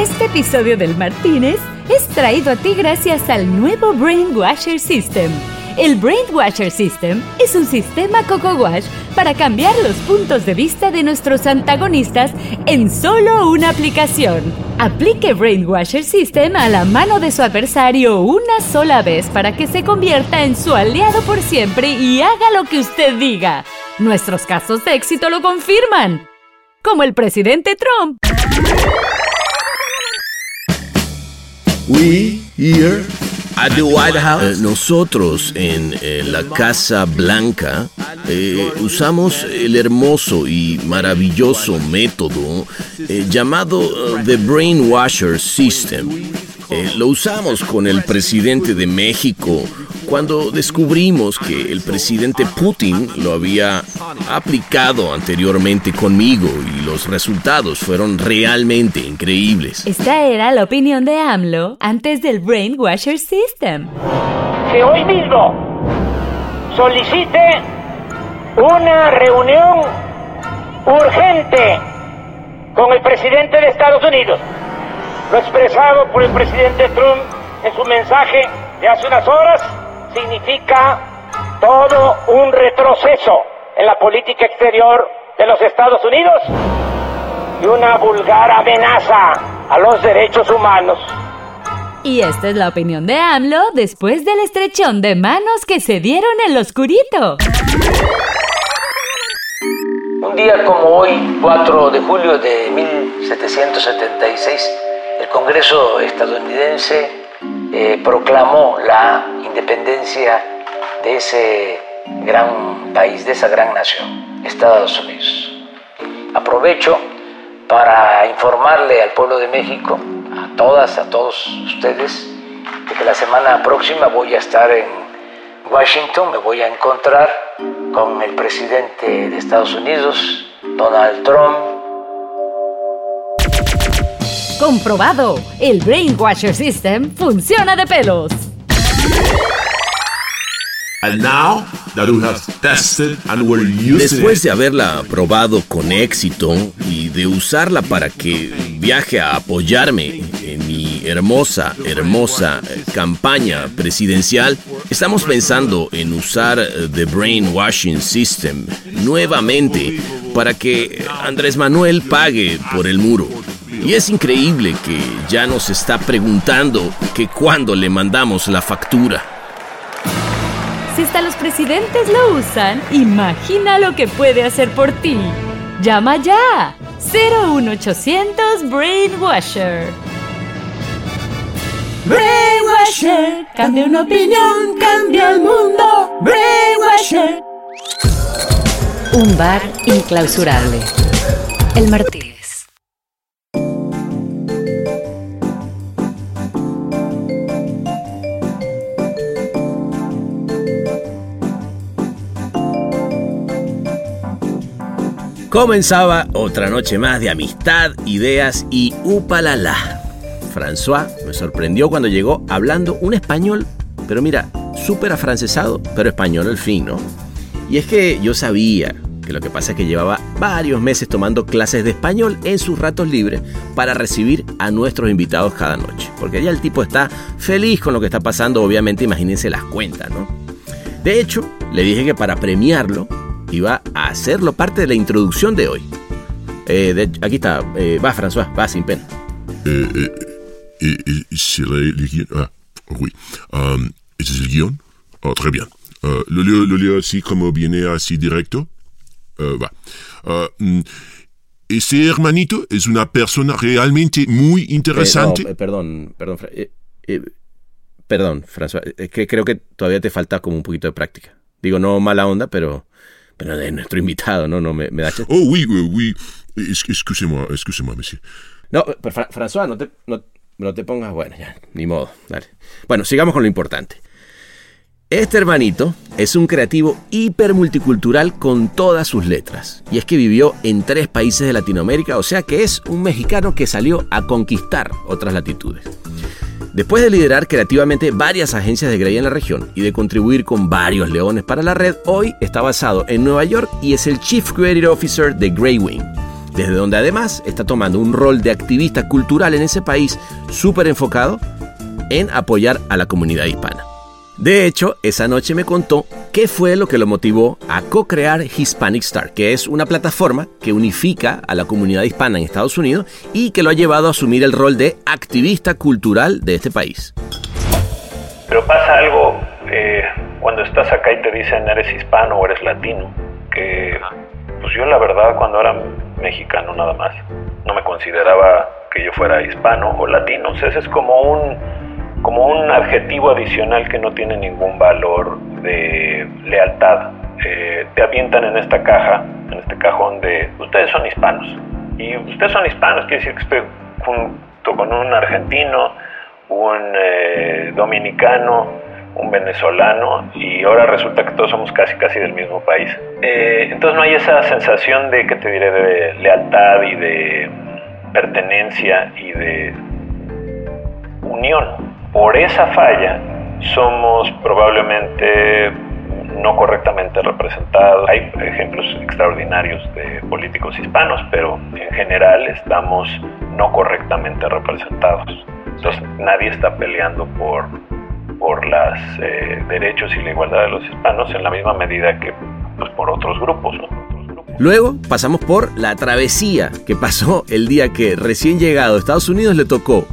Este episodio del Martínez es traído a ti gracias al nuevo Brainwasher System. El Brainwasher System es un sistema Coco Wash para cambiar los puntos de vista de nuestros antagonistas en solo una aplicación. Aplique Brainwasher System a la mano de su adversario una sola vez para que se convierta en su aliado por siempre y haga lo que usted diga. Nuestros casos de éxito lo confirman. Como el presidente Trump. We here at the White House. Eh, nosotros en eh, la Casa Blanca eh, usamos el hermoso y maravilloso método llamado The Brainwasher System. Eh, lo usamos con el presidente de México cuando descubrimos que el presidente Putin lo había aplicado anteriormente conmigo y los resultados fueron realmente increíbles. Esta era la opinión de AMLO antes del Brainwasher System. que hoy mismo solicite una reunión urgente con el presidente de Estados Unidos. Lo expresado por el presidente Trump en su mensaje de hace unas horas significa todo un retroceso en la política exterior de los Estados Unidos y una vulgar amenaza a los derechos humanos. Y esta es la opinión de AMLO después del estrechón de manos que se dieron en lo oscurito. Un día como hoy, 4 de julio de 1776, el Congreso estadounidense eh, proclamó la independencia de ese gran país, de esa gran nación, Estados Unidos. Aprovecho para informarle al pueblo de México, a todas, a todos ustedes, de que la semana próxima voy a estar en Washington, me voy a encontrar con el presidente de Estados Unidos, Donald Trump, Comprobado, el Brainwasher System funciona de pelos. And now that we have tested and we're using Después it, de haberla probado con éxito y de usarla para que viaje a apoyarme en mi hermosa, hermosa eh, campaña presidencial, estamos pensando en usar eh, The Brainwashing System nuevamente para que Andrés Manuel pague por el muro. Y es increíble que ya nos está preguntando que cuándo le mandamos la factura. Si hasta los presidentes lo usan, imagina lo que puede hacer por ti. Llama ya. 01800 Brainwasher. Brainwasher. Cambia una opinión, cambia el mundo. Brainwasher. Un bar inclausurable. El Martínez. Comenzaba otra noche más de amistad, ideas y upalala. François me sorprendió cuando llegó hablando un español, pero mira, súper afrancesado, pero español al fin, ¿no? Y es que yo sabía que lo que pasa es que llevaba varios meses tomando clases de español en sus ratos libres para recibir a nuestros invitados cada noche. Porque ya el tipo está feliz con lo que está pasando, obviamente imagínense las cuentas, ¿no? De hecho, le dije que para premiarlo iba a hacerlo parte de la introducción de hoy. Eh, de- aquí está, eh, va François, va sin pena. Le, le guion. Ah, oui. Euh, ¿Ese es el guion? Oh, très bien. Euh, lo, leo, lo leo así como viene así directo. Euh, va. Euh, mm, ese hermanito es una persona realmente muy interesante. Eh, no, eh, perdón, perdón, eh, eh, perdón, François, es que creo que todavía te falta como un poquito de práctica. Digo, no mala onda, pero, pero de nuestro invitado, ¿no? No me, me da Oh oui, oui, oui. Excusez-moi, excusez-moi, monsieur. No, pero Fra- François, no te, no, no te pongas, bueno, ya, ni modo, dale. Bueno, sigamos con lo importante. Este hermanito es un creativo hiper multicultural con todas sus letras. Y es que vivió en tres países de Latinoamérica, o sea que es un mexicano que salió a conquistar otras latitudes. Después de liderar creativamente varias agencias de Grey en la región y de contribuir con varios leones para la red, hoy está basado en Nueva York y es el Chief Creative Officer de Grey Wing. desde donde además está tomando un rol de activista cultural en ese país súper enfocado en apoyar a la comunidad hispana. De hecho, esa noche me contó qué fue lo que lo motivó a co-crear Hispanic Star, que es una plataforma que unifica a la comunidad hispana en Estados Unidos y que lo ha llevado a asumir el rol de activista cultural de este país. Pero pasa algo eh, cuando estás acá y te dicen eres hispano o eres latino, que pues yo la verdad cuando era mexicano nada más, no me consideraba que yo fuera hispano o latino, o sea, ese es como un como un adjetivo adicional que no tiene ningún valor de lealtad. Eh, te avientan en esta caja, en este cajón de ustedes son hispanos. Y ustedes son hispanos, quiere decir que estoy junto con un argentino, un eh, dominicano, un venezolano y ahora resulta que todos somos casi casi del mismo país. Eh, entonces no hay esa sensación de, que te diré, de lealtad y de pertenencia y de unión por esa falla somos probablemente no correctamente representados. Hay ejemplos extraordinarios de políticos hispanos, pero en general estamos no correctamente representados. Entonces nadie está peleando por, por los eh, derechos y la igualdad de los hispanos en la misma medida que pues, por otros grupos. Luego pasamos por la travesía que pasó el día que recién llegado a Estados Unidos le tocó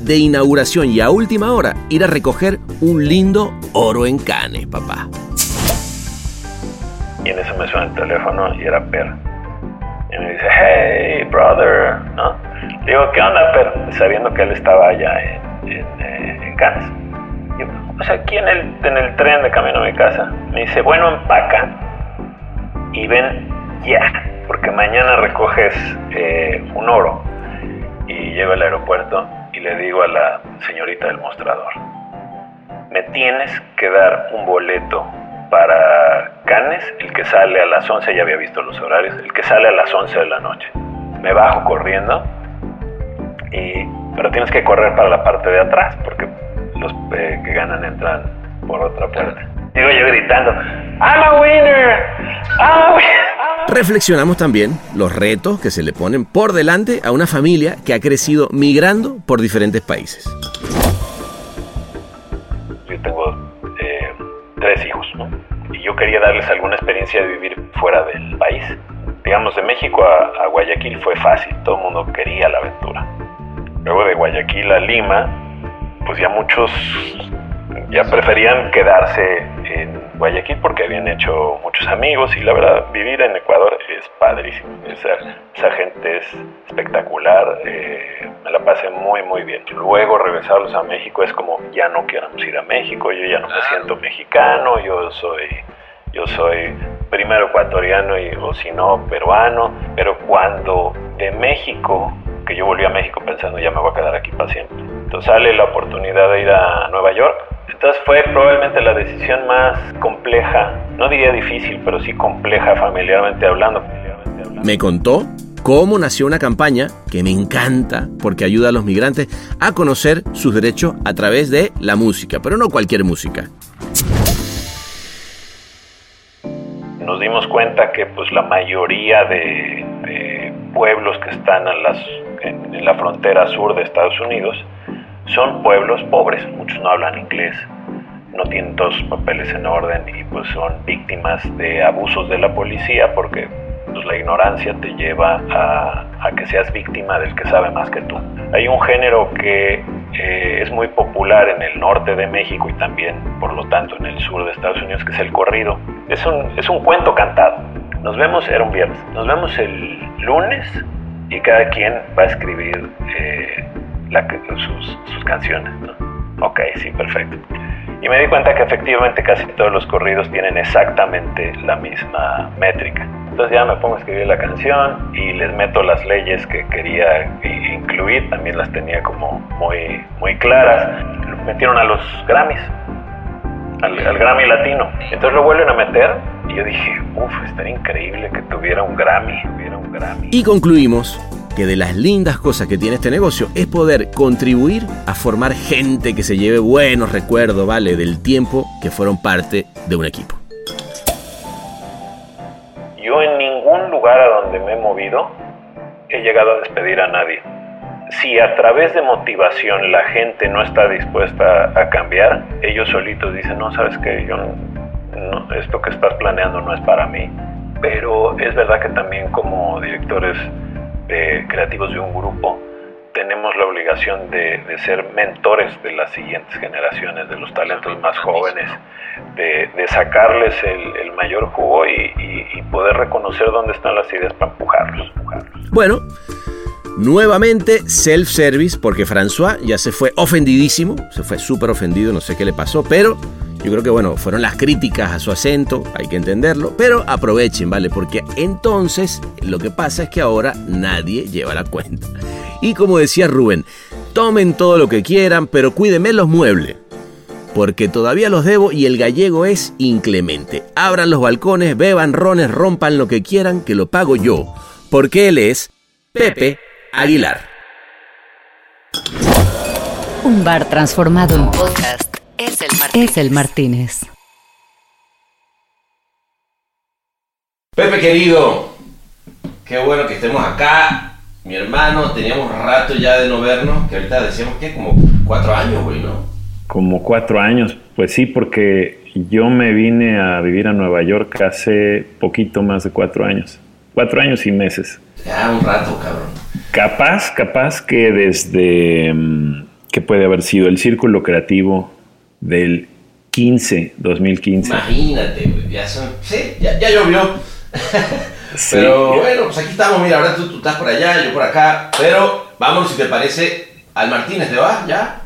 de inauguración y a última hora ir a recoger un lindo oro en cane, papá. Y en eso me suena el teléfono y era Per. Y me dice, hey, brother, ¿no? digo, ¿qué onda, Per? Sabiendo que él estaba allá en, en, eh, Cannes. Y, aquí en el, en el tren de camino a mi casa. Me dice, bueno, empaca y ven ya, porque mañana recoges eh, un oro. Y llego al aeropuerto y le digo a la señorita del mostrador, me tienes que dar un boleto para Canes, el que sale a las 11, ya había visto los horarios, el que sale a las 11 de la noche. Me bajo corriendo, y, pero tienes que correr para la parte de atrás, porque los eh, que ganan entran por otra puerta. Digo yo gritando, I'm a winner, I'm a winner. Reflexionamos también los retos que se le ponen por delante a una familia que ha crecido migrando por diferentes países. Yo tengo eh, tres hijos, Y yo quería darles alguna experiencia de vivir fuera del país. Digamos, de México a, a Guayaquil fue fácil, todo el mundo quería la aventura. Luego de Guayaquil a Lima, pues ya muchos ya preferían quedarse en Guayaquil porque habían hecho muchos amigos y la verdad vivir en Ecuador es padrísimo. Esa, esa gente es espectacular, eh, me la pasé muy muy bien. Luego regresarlos a México es como ya no queremos ir a México, yo ya no me siento mexicano, yo soy yo soy primero ecuatoriano y o si no peruano, pero cuando de México que yo volví a México pensando ya me voy a quedar aquí para siempre. Entonces sale la oportunidad de ir a Nueva York entonces fue probablemente la decisión más compleja, no diría difícil, pero sí compleja familiarmente hablando. Me contó cómo nació una campaña que me encanta porque ayuda a los migrantes a conocer sus derechos a través de la música, pero no cualquier música. Nos dimos cuenta que pues la mayoría de, pueblos que están las, en la frontera sur de Estados Unidos son pueblos pobres, muchos no hablan inglés, no tienen todos sus papeles en orden y pues son víctimas de abusos de la policía porque pues, la ignorancia te lleva a, que seas víctima del que sabe más que tú. Hay un género que eh, es muy popular en el norte de México y también, por lo tanto, en el sur de Estados Unidos, que es el corrido. Es un, es un cuento cantado. Nos vemos, era un viernes, nos vemos el lunes y cada quien va a escribir eh, sus, sus, canciones. ¿no? Ok, sí, perfecto. Y me di cuenta que efectivamente casi todos los corridos tienen exactamente la misma métrica. Entonces ya me pongo a escribir la canción y les meto las leyes que quería incluir, también las tenía como muy, muy claras. Metieron a los Grammys, al, al Grammy Latino. Entonces lo vuelven a meter y yo dije, uff, estaría increíble que tuviera un Grammy, tuviera un Grammy. Y concluimos que de las lindas cosas que tiene este negocio es poder contribuir a formar gente que se lleve buenos recuerdos, ¿vale? Del tiempo que fueron parte de un equipo. Yo en ningún lugar a donde me he movido he llegado a despedir a nadie. Si a través de motivación la gente no está dispuesta a cambiar, ellos solitos dicen, no, sabes que yo no, esto que estás planeando no es para mí. Pero es verdad que también como directores eh, creativos de un grupo, tenemos la obligación de, ser mentores de las siguientes generaciones, de los talentos más jóvenes, de, sacarles el, mayor jugo y, poder reconocer dónde están las ideas para empujarlos. Bueno. Nuevamente self-service porque François ya se fue ofendidísimo, se fue súper ofendido, no sé qué le pasó, pero yo creo que bueno, fueron las críticas a su acento, hay que entenderlo, pero aprovechen, ¿vale? Porque entonces lo que pasa es que ahora nadie lleva la cuenta. Y como decía Rubén, tomen todo lo que quieran, pero cuídenme los muebles. Porque todavía los debo y el gallego es inclemente. Abran los balcones, beban rones, rompan lo que quieran, que lo pago yo. Porque él es Pepe Aguilar. Un bar transformado en podcast es el Martínez. Es el Martínez. Pepe querido, qué bueno que estemos acá mi hermano, teníamos rato ya de no vernos, que ahorita decíamos que como cuatro años, güey, ¿no? Como cuatro años, pues sí, porque yo me vine a vivir a Nueva York hace poquito más de cuatro años. Cuatro años y meses. Ya, un rato, cabrón. Capaz, capaz que desde, mm, que puede haber sido el círculo creativo del 15, 2015. Imagínate, güey, ya son, sí, ya, ya llovió. Pero bueno, pues aquí estamos, mira, ahora tú, tú, estás por allá, yo por acá, pero vámonos si te parece al Martínez, ¿te vas ya?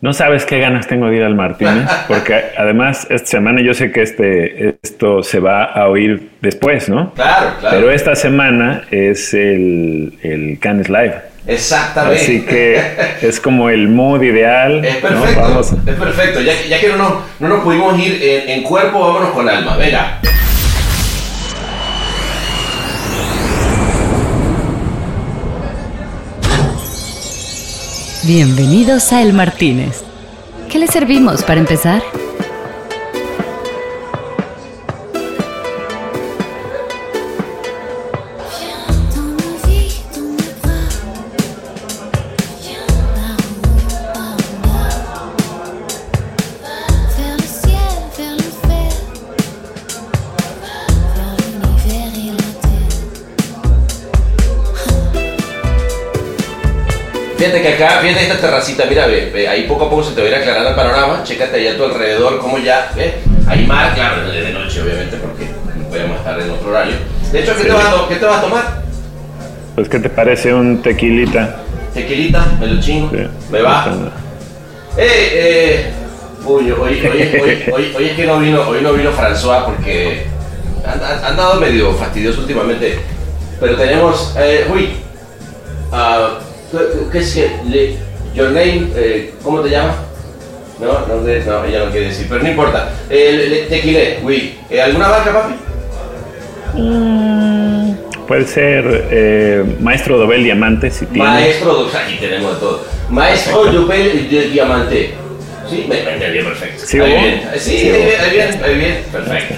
No sabes qué ganas tengo de ir al Martínez, porque además esta semana yo sé que este, esto se va a oír después, ¿no? Claro, claro. Pero esta semana es el, el Cannes Live. Exactamente. Así que es como el mood ideal. Es perfecto. Es perfecto. Ya, ya que no, no, no, nos pudimos ir en, en cuerpo, vámonos con alma. Venga. Bienvenidos a El Martínez. ¿Qué le servimos para empezar? Fíjate que acá, fíjate esta terracita, mira, ve, ahí poco a poco se te va a ir aclarando el panorama, chécate allá a tu alrededor, como ya, ve, hay mar, claro, es de noche obviamente, porque no podemos estar en otro horario. De hecho, ¿qué, te, vas a, ¿qué te vas a tomar? Pues, ¿qué te parece un tequilita? Tequilita, me lo chingo, me va. Eh, eh, uy, hoy, hoy, hoy, hoy, es que no vino, hoy no vino François porque han, han, dado medio fastidioso últimamente, pero tenemos, eh, uy, uh, ¿Qué es que? your name, eh, ¿cómo te llamas? No, no, no, ella no quiere decir, pero no importa. Eh, tequilé, uy. Eh, ¿Alguna marca, papi? Mm, puede ser eh, Maestro Dobel Diamante, si tiene. Maestro Dobel, aquí tenemos todo. Maestro Dobel Diamante. Sí, me entendí perfecto. Sí, ahí bien. Sí, ahí bien, ahí bien, perfecto.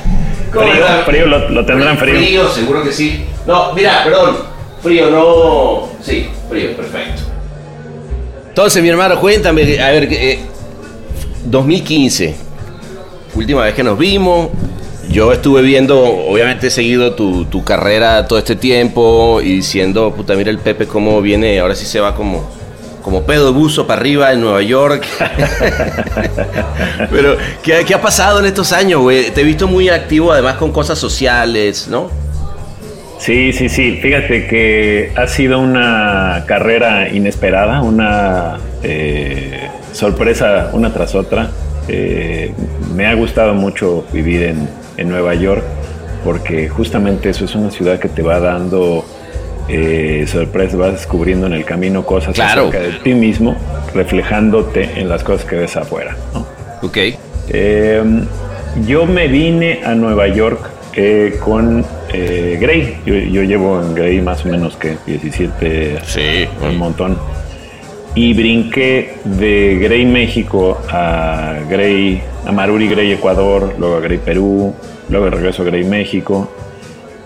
Frío, frío lo, lo, tendrán frío. Frío, seguro que sí. No, mira, perdón. Frío, no. Sí, frío, perfecto. Entonces, mi hermano, cuéntame, a ver, 2015, eh, última vez que nos vimos. Yo estuve viendo, obviamente he seguido tu, tu, carrera todo este tiempo y diciendo, puta, mira el Pepe cómo viene, ahora sí se va como, como pedo de buzo para arriba en Nueva York. Pero, ¿qué, ¿qué, ha pasado en estos años, güey? Te he visto muy activo además con cosas sociales, ¿no? Sí, sí, sí. Fíjate que ha sido una carrera inesperada, una eh, sorpresa una tras otra. Eh, me ha gustado mucho vivir en, en, Nueva York porque justamente eso es una ciudad que te va dando eh, sorpresas, vas descubriendo en el camino cosas acerca de ti mismo, reflejándote en las cosas que ves afuera. ¿no? Ok. yo me vine a Nueva York con eh, Grey. Yo, llevo en Grey más o menos que 17, sí, un montón. Y brinqué de Grey México a Grey, a Maruri Grey Ecuador, luego a Grey Perú, luego regreso a Grey México.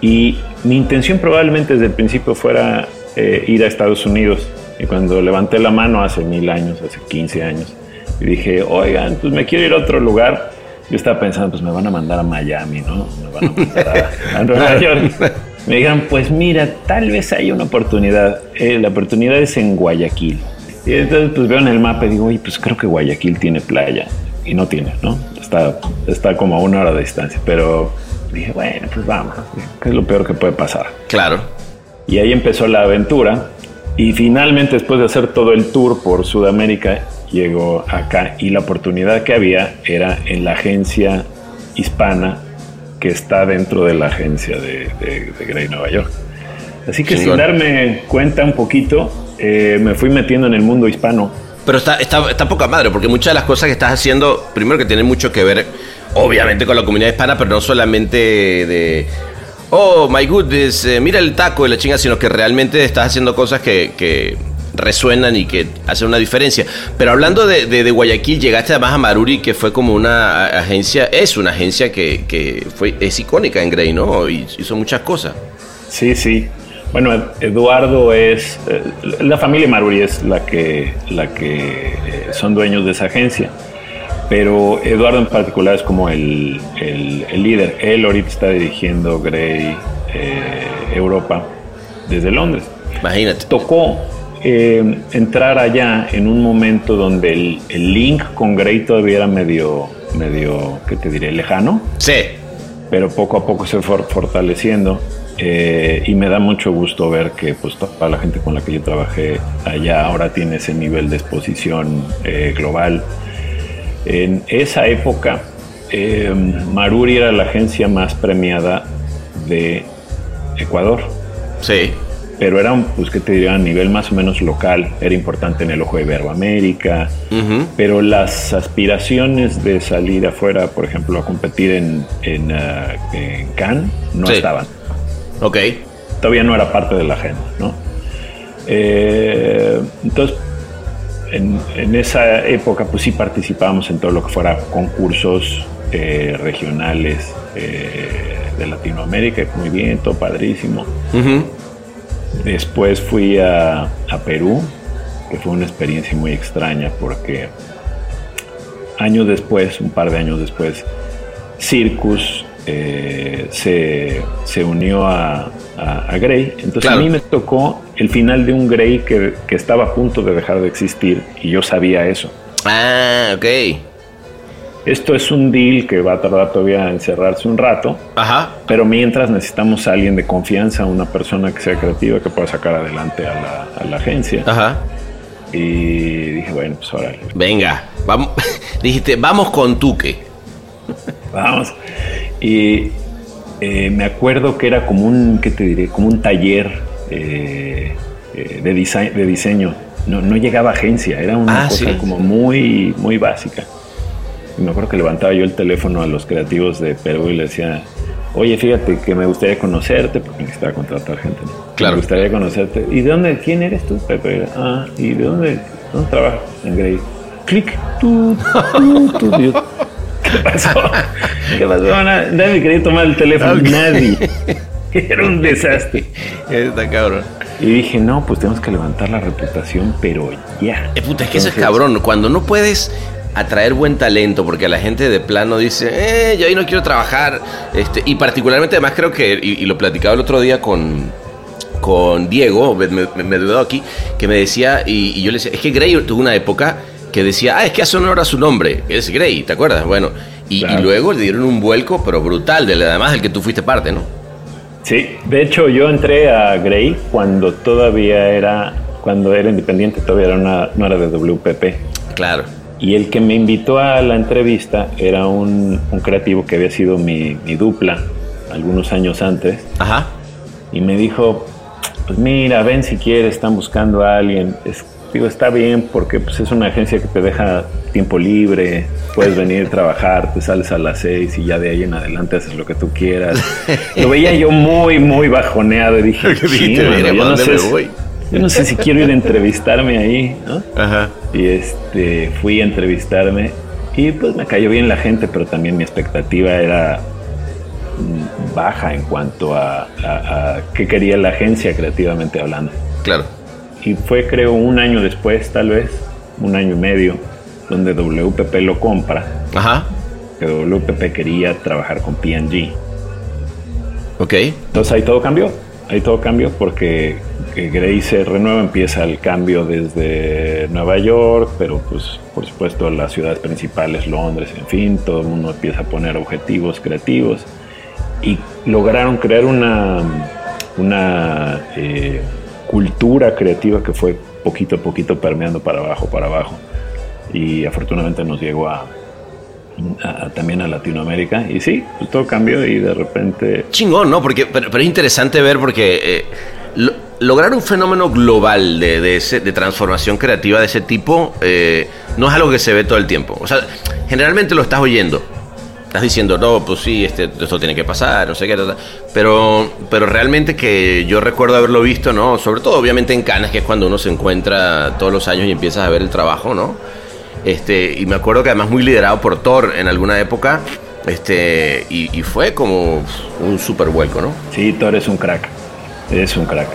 Y mi intención probablemente desde el principio fuera eh, ir a Estados Unidos. Y cuando levanté la mano hace mil años, hace 15 años, y dije, oigan, pues me quiero ir a otro lugar. Yo estaba pensando, pues me van a mandar a Miami, ¿no? Me van a mandar a, a Nueva York. Me dijeron, pues mira, tal vez hay una oportunidad. Eh, la oportunidad es en Guayaquil. Y entonces pues veo en el mapa y digo, oye, pues creo que Guayaquil tiene playa. Y no tiene, ¿no? Está, está como a una hora de distancia. Pero dije, bueno, pues vamos. ¿Qué es lo peor que puede pasar? Claro. Y ahí empezó la aventura. Y finalmente, después de hacer todo el tour por Sudamérica, llegó acá. Y la oportunidad que había era en la agencia hispana que está dentro de la agencia de, de, de Grey Nueva York. Así que Chingón. sin darme cuenta un poquito, eh, me fui metiendo en el mundo hispano. Pero está, está, está poca madre, porque muchas de las cosas que estás haciendo, primero que tienen mucho que ver, obviamente, con la comunidad hispana, pero no solamente de. Oh, my goodness, eh, mira el taco de la chinga, sino que realmente estás haciendo cosas que, que resuenan y que hacen una diferencia. Pero hablando de, de- Guayaquil, llegaste además a Maruri, que fue como una agencia, es una agencia que, que fue, es icónica en Grey, ¿no? Y hizo muchas cosas. Sí, sí. Bueno, Ed- Eduardo es, eh, la familia Maruri es la que, la que eh, son dueños de esa agencia, pero Eduardo en particular es como el, el- el líder. Él ahorita está dirigiendo Grey eh, Europa desde Londres. Imagínate. Tocó eh, entrar allá en un momento donde el, el link con Grey todavía era medio, medio, ¿qué te diré? Lejano Sí. pero poco a poco se fue fortaleciendo eh, y me da mucho gusto ver que pues toda la gente con la que yo trabajé allá ahora tiene ese nivel de exposición eh, global. En esa época, eh, Maruri era la agencia más premiada de Ecuador, Sí. pero era, un, pues, ¿qué te diría? A nivel más o menos local, era importante en el Ojo de Iberoamérica, Ujú. pero las aspiraciones de salir afuera, por ejemplo, a competir en, en, en Cannes, no Sí. estaban. Ok. Todavía no era parte de la agenda, ¿no? Eh, entonces, en, en esa época, pues sí participábamos en todo lo que fuera concursos eh, regionales eh, de Latinoamérica, muy bien, todo padrísimo. Después fui a, a Perú, que fue una experiencia muy extraña porque años después, un par de años después, Circus eh, se, se unió a, a, a Grey. Entonces Claro. a mí me tocó el final de un Grey que, que estaba a punto de dejar de existir y yo sabía eso. Ah, ok. Esto es un deal que va a tardar todavía en cerrarse un rato, Ajá. pero mientras necesitamos a alguien de confianza, una persona que sea creativa, que pueda sacar adelante a la, a la agencia. Ajá. Y dije, bueno, pues órale, Venga, vamos. Dijiste, vamos con Tuque. vamos. Y eh, me acuerdo que era como un, ¿qué te diré? Como un taller eh, eh, de, dise- de diseño. No, no llegaba agencia, era una Ah, cosa sí. como muy, muy básica. Y me acuerdo que levantaba yo el teléfono a los creativos de Perú y le decía, oye, fíjate que me gustaría conocerte, porque necesitaba contratar gente. ¿no? Claro. Me gustaría conocerte. ¿Y de dónde? ¿Quién eres tú, Pepe? Ah, ¿y de dónde, dónde trabajas? En Grey. Clic, tú, tú, tú. ¿Qué pasó? ¿Qué pasó? Na- Nadie quería tomar el teléfono, nadie. Era un desastre. Está cabrón. Y dije, no, pues tenemos que levantar la reputación, pero ya. Eh, puta, es que eso es cabrón. Cuando no puedes atraer buen talento, porque la gente de plano dice, eh, yo ahí no quiero trabajar. Este, y particularmente, además, creo que, y, y lo platicaba el otro día con, con Diego, me, me, me dudó aquí, que me decía, y, y yo le decía, es que Grey tuvo una época que decía, ah, es que hace honor a su nombre, que es Grey, ¿te acuerdas? Bueno, y, luego le dieron un vuelco, pero brutal, del, además del que tú fuiste parte, ¿no? Sí, de hecho yo entré a Grey cuando todavía era, cuando era independiente, todavía era una, no era de WPP. Claro. Y el que me invitó a la entrevista era un, un creativo que había sido mi, mi dupla algunos años antes. Ajá. Y me dijo, pues mira, ven si quieres, están buscando a alguien. Es- digo, está bien porque pues, es una agencia que te deja tiempo libre, puedes venir a trabajar, te sales a las seis y ya de ahí en adelante haces lo que tú quieras. Lo veía yo muy, muy bajoneado y dije, yo, ¿pa' no sé me si- voy?" yo no sé si quiero ir a entrevistarme ahí, ¿no? Ajá. Y este, fui a entrevistarme y pues me cayó bien la gente, pero también mi expectativa era mm, baja en cuanto a, a- a qué quería la agencia creativamente hablando. Claro. Y fue creo un año después, tal vez, un año y medio, donde WPP lo compra, Ajá. que WPP quería trabajar con P&G. Ok. Entonces ahí todo cambió, ahí todo cambió porque que Grey se renueva, empieza el cambio desde Nueva York, pero pues por supuesto las ciudades principales, Londres, en fin, todo el mundo empieza a poner objetivos creativos y lograron crear una, una eh, cultura creativa que fue poquito a poquito permeando para abajo, para abajo y afortunadamente nos llegó a, a- también a Latinoamérica y sí, todo cambió y de repente Chingón, ¿no? Porque, pero, es interesante ver porque eh, lo- lograr un fenómeno global de, de, ese- transformación creativa de ese tipo eh, no es algo que se ve todo el tiempo. O sea, generalmente lo estás oyendo. Estás diciendo, no, pues sí, este, esto tiene que pasar, no sé qué, ta, ta". pero, pero realmente que yo recuerdo haberlo visto, ¿no? Sobre todo, obviamente, en Cannes, que es cuando uno se encuentra todos los años y empiezas a ver el trabajo, ¿no? Este, y me acuerdo que además muy liderado por Thor en alguna época, este, y, y fue como un super vuelco, ¿no? Sí, Thor es un crack. Es un crack.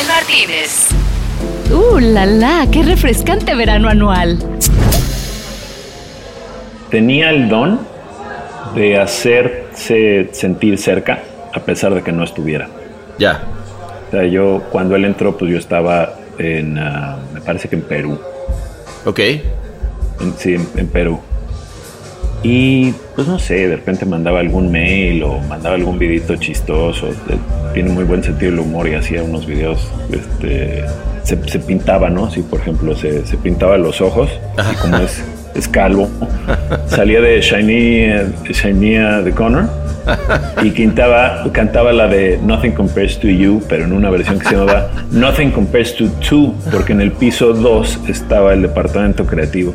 El Martínez. ¡Uh, la la! ¡Qué refrescante verano anual! Tenía el don de hacerse sentir cerca a pesar de que no estuviera. Ya. O sea, yo cuando él entró, pues yo estaba en, ah, me parece que en Perú. Ok. En- sí, en, en Perú. Y pues no sé, de repente mandaba algún mail o mandaba algún videito chistoso. Eh, Tiene muy buen sentido del humor y hacía unos videos. Este, se, se pintaba, ¿no? Si por ejemplo se, se pintaba los ojos, y como es, es calvo, salía de Shiny, eh, Shiny uh, the Connor y cantaba, cantaba la de Nothing Compares to You, pero en una versión que se llamaba Nothing Compares to Two, porque en el piso 2 estaba el departamento creativo.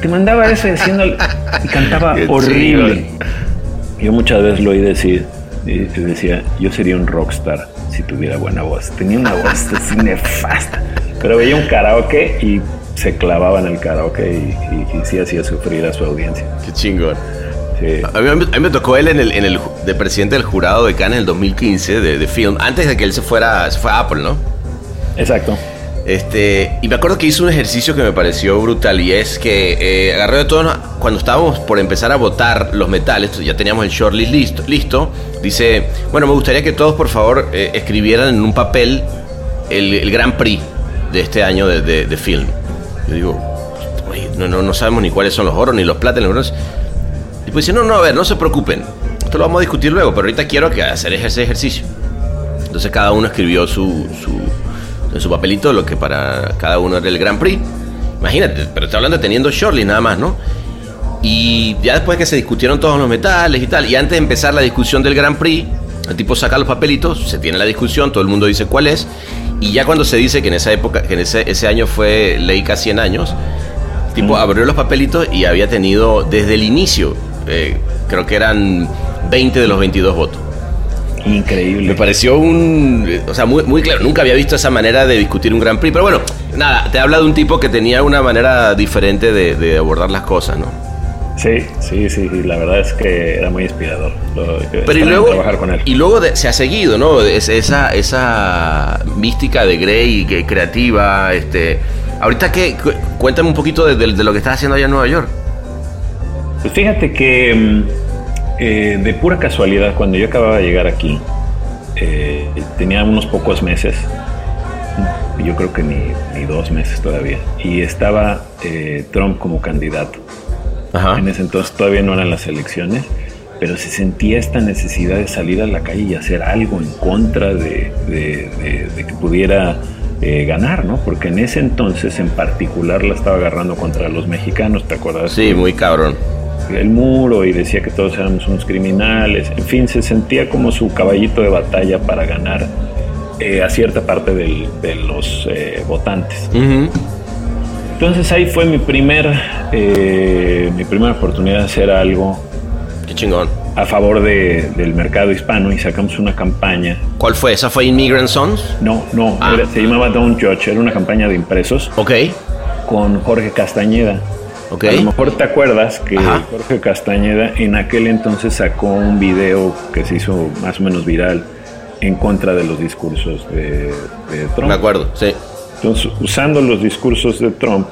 Te mandaba eso diciendo y cantaba Qué horrible. Yo muchas veces lo oí decir y decía, yo sería un rockstar si tuviera buena voz. Tenía una voz así nefasta, pero veía un karaoke y se clavaba en el karaoke y, y, y sí hacía sufrir a su audiencia. Qué chingón. Sí. A mí, a mí me tocó él en el, en el de presidente del jurado de Cannes en el 2015 de, de film, antes de que él se fuera, se fue a Apple, ¿no? Exacto. Este, y me acuerdo que hizo un ejercicio que me pareció brutal y es que eh, agarró de todos, cuando estábamos por empezar a votar los metales, ya teníamos el shortlist listo, listo, dice, bueno, me gustaría que todos por favor eh, escribieran en un papel el, el Grand Prix de este año de, de- de film. Yo digo, "Oye, no, no, no sabemos ni cuáles son los oros ni los bronces". Y pues dice, no, no, a ver, no se preocupen, esto lo vamos a discutir luego, pero ahorita quiero que hacer ese ejercicio. Entonces cada uno escribió su, su, su papelito lo que para cada uno era el Grand Prix. Imagínate, pero estoy hablando de teniendo shortlist nada más, ¿no? Y ya después que se discutieron todos los metales y tal, y antes de empezar la discusión del Grand Prix, el tipo saca los papelitos, se tiene la discusión, todo el mundo dice cuál es, y ya cuando se dice que en esa época, que en ese, ese año fue Leica 100 años, tipo abrió los papelitos y había tenido desde el inicio, eh, creo que eran 20 de los 22 votos. Increíble. Me pareció un. O sea, muy, muy claro. Nunca había visto esa manera de discutir un Grand Prix. Pero bueno, nada, te habla de un tipo que tenía una manera diferente de, de abordar las cosas, ¿no? Sí, sí, sí, la verdad es que era muy inspirador. lo- Pero y luego, trabajar con él. y luego de- se ha seguido, ¿no? Es- esa, esa mística de Grey que creativa. Este, ahorita que cuéntame un poquito de, de- de lo que estás haciendo allá en Nueva York. Pues fíjate que mm, eh, de pura casualidad, cuando yo acababa de llegar aquí, eh, tenía unos pocos meses, yo creo que ni, ni dos meses todavía, y estaba eh, Trump como candidato. Ajá. En ese entonces todavía no eran las elecciones, pero se sentía esta necesidad de salir a la calle y hacer algo en contra de, de- de- de que pudiera eh, ganar, ¿no? Porque en ese entonces en particular la estaba agarrando contra los mexicanos, ¿te acuerdas? Sí, muy cabrón. el muro y decía que todos éramos unos criminales. En fin, se sentía como su caballito de batalla para ganar eh, a cierta parte del- de los eh, votantes. Ujú. Entonces ahí fue mi primer, eh, mi primera oportunidad de hacer algo Qué chingón. a favor de- del mercado hispano y sacamos una campaña. ¿Cuál fue? ¿Esa fue Immigrant Sons? No, no, Ah. era- se llamaba Don't Judge, era una campaña de impresos Ok. con Jorge Castañeda. Ok. A lo mejor te acuerdas que Ajá. Jorge Castañeda en aquel entonces sacó un video que se hizo más o menos viral en contra de los discursos de, de Trump. Me acuerdo, sí. Entonces, usando los discursos de Trump,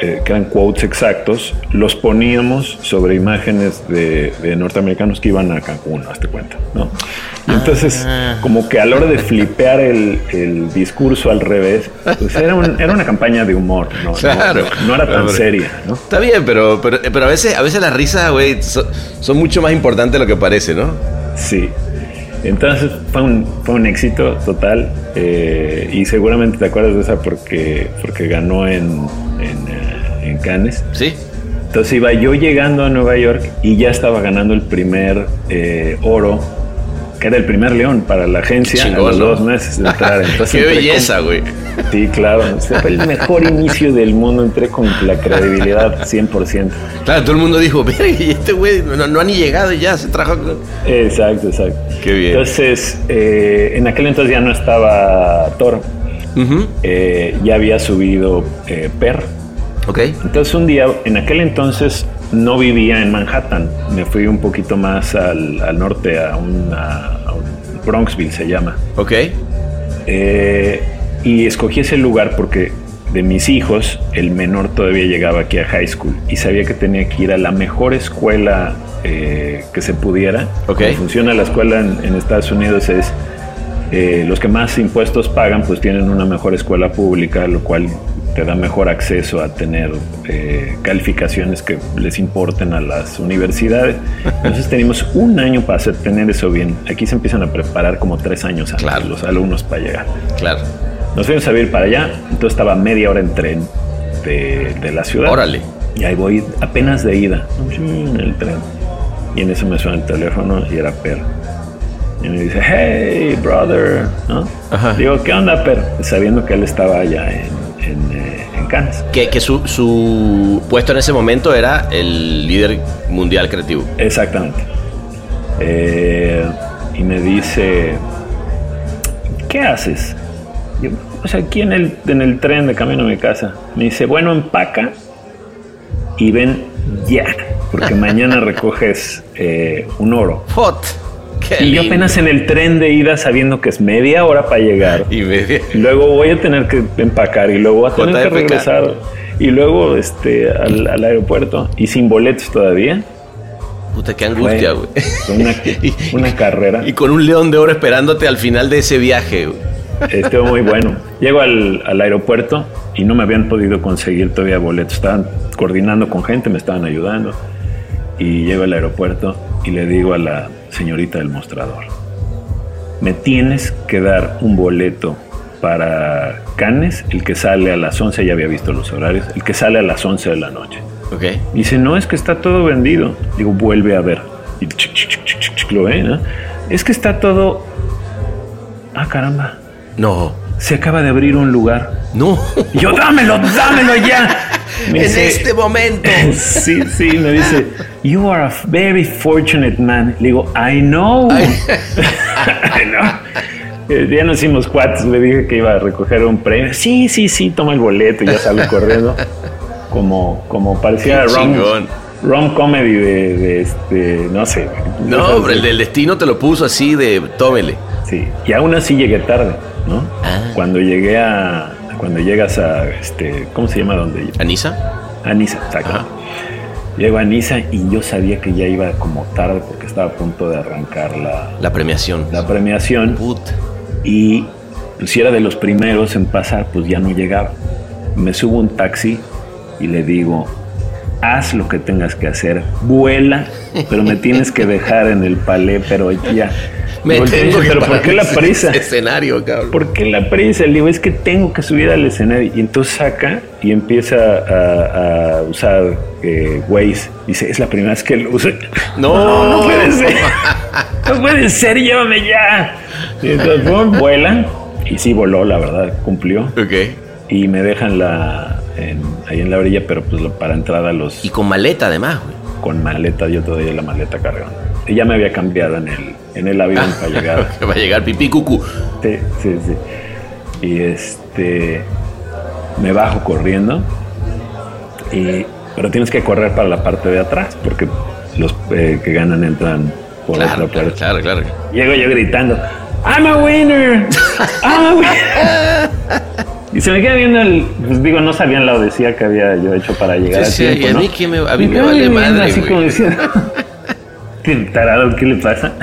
eh, que eran quotes exactos, los poníamos sobre imágenes de, de norteamericanos que iban a Cancún, hazte cuenta, ¿no? Y entonces, como que a la hora de flipear el, el discurso al revés, pues era, un- era una campaña de humor, ¿no? Claro. No, no era tan seria, ¿no? Está bien, pero, pero, pero a veces, a veces las risas, güey, son, son mucho más importantes de lo que parece, ¿no? Sí. Entonces fue un, fue un éxito total eh, y seguramente te acuerdas de esa porque, porque ganó en, en, eh, en Cannes. Sí. Entonces iba yo llegando a Nueva York y ya estaba ganando el primer eh, oro, que era el primer león para la agencia Chingón, a los ¿no? dos meses de entrar. Entonces Qué belleza, con- güey. Sí, claro. o sea, fue el mejor inicio del mundo. Entré con la credibilidad 100%. Claro, todo el mundo dijo, y este güey no, no ha ni llegado y ya se trajo. Exacto, exacto. Qué bien. Entonces, eh, en aquel entonces ya no estaba Thor. Ujú. Eh, ya había subido eh, Per. Ok. Entonces un día, en aquel entonces no vivía en Manhattan, me fui un poquito más al, al norte, a, una, a un Bronxville se llama. Ok. Eh, y escogí ese lugar porque de mis hijos, el menor todavía llegaba aquí a high school y sabía que tenía que ir a la mejor escuela eh, que se pudiera. Ok. Como funciona la escuela en, en Estados Unidos es eh, los que más impuestos pagan pues tienen una mejor escuela pública, lo cual te da mejor acceso a tener eh, calificaciones que les importen a las universidades. Entonces tenemos un año para hacer, tener eso bien. Aquí se empiezan a preparar como tres años antes Claro. los alumnos para llegar. Claro. Nos fuimos a ir para allá, entonces estaba media hora en tren de, de la ciudad. Órale. Y ahí voy apenas de ida, en el tren. Y en eso me suena el teléfono y era Per. Y me dice, hey, brother, ¿no? Ajá. Digo, ¿qué onda, Per? Sabiendo que él estaba allá en, en, eh, en Cannes. Que, que su, su puesto en ese momento era el líder mundial creativo. Exactamente. Eh, y me dice, ¿qué haces? Yo, pues aquí en el, en el tren de camino a mi casa. Me dice, bueno, empaca y ven ya, porque mañana recoges eh, un oro. Hot. Qué Y yo apenas en el tren de ida sabiendo que es media hora para llegar. Y me- Y luego voy a tener que empacar y luego voy a tener que regresar. Y luego este, al, al aeropuerto y sin boletos todavía. Puta, qué angustia, güey. una, una carrera. Y con un león de oro esperándote al final de ese viaje, güey. Estuvo muy bueno. Llego al, al aeropuerto y no me habían podido conseguir todavía boletos. Estaban coordinando con gente, me estaban ayudando. Y llego al aeropuerto y le digo a la señorita del mostrador, me tienes que dar un boleto para Cannes, el que sale a las 11, ya había visto los horarios, el que sale a las 11 de la noche. Ok. Dice, no, es que está todo vendido. Digo, vuelve a ver. Y chic, chic, chic, lo ve, ¿no? Es que está todo... Ah, caramba. No. Se acaba de abrir un lugar. No. Y yo, dámelo, dámelo ya. Me en dice- este momento. Sí, sí, me dice, you are a very fortunate man. Le digo, I know. I know. Eh, Ya nos hicimos cuates, le dije que iba a recoger un premio. Sí, sí, sí, toma el boleto y ya salgo corriendo. Como, como parecía rom, rom comedy de, de este, no sé. No, hombre, el del destino te lo puso así de tómele. Sí, y aún así llegué tarde, ¿no? Ah. Cuando llegué a, cuando llegas a, este, ¿cómo se llama? Donde ¿Anisa? A Niza, exacto. Ajá. Llego a Niza y yo sabía que ya iba como tarde porque estaba a punto de arrancar la, La premiación. la premiación Puta. y pues, si era de los primeros en pasar, pues ya no llegaba. Me subo a un taxi y le digo, haz lo que tengas que hacer, vuela, pero me tienes que dejar en el palé, pero ya. Me volteé tengo que pero ¿por qué la prisa? Escenario, cabrón. ¿Por qué la prisa? Le digo, es que tengo que subir al escenario. Y entonces saca y empieza a, a usar eh, Waze. Dice, es la primera vez que lo uso. No. no, puede ser. No puede ser, llévame ya. Y entonces vuela. Y sí voló, la verdad, cumplió. Ok. Y me dejan la, en- ahí en la orilla, pero pues lo- para entrar a los... Y con maleta además, güey. con maleta, yo todavía la maleta cargando. Y ya me había cambiado en el, en el avión para llegar. Va a llegar pipí cucu. Sí, sí, sí. Y este. Me bajo corriendo. Y pero tienes que correr para la parte de atrás, porque los eh, que ganan entran por Claro, otra claro, claro, claro. Llego yo gritando, I'm a winner, I'm a winner. y se me queda viendo el, pues digo, no sabían la odisea que había yo hecho para llegar Sí, a sí, tiempo, a ¿no? mí, que me, a mí me vale viendo madre, Así como diciendo, qué tarado, ¿qué le pasa?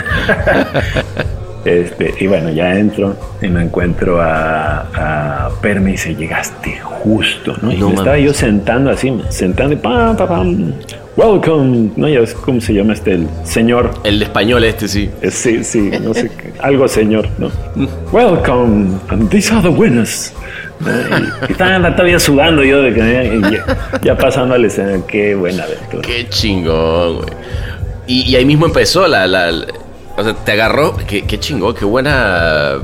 Este, y bueno, ya entro y me encuentro a, a Perme y dice, llegaste justo, ¿no? Y No me estaba yo sentando así, sentando y pam, pam, pam, welcome, ¿no? Ya ves cómo se llama este, el señor. El español este, sí. Eh, Sí, sí, no sé, qué, algo señor, ¿no? Welcome, and these are the winners. estaba todavía sudando yo de que ya, ya pasando al escenario, qué buena aventura. Qué chingón, güey. Y, y ahí mismo empezó la, la- la- O sea, te agarró. Qué, qué chingón, qué buena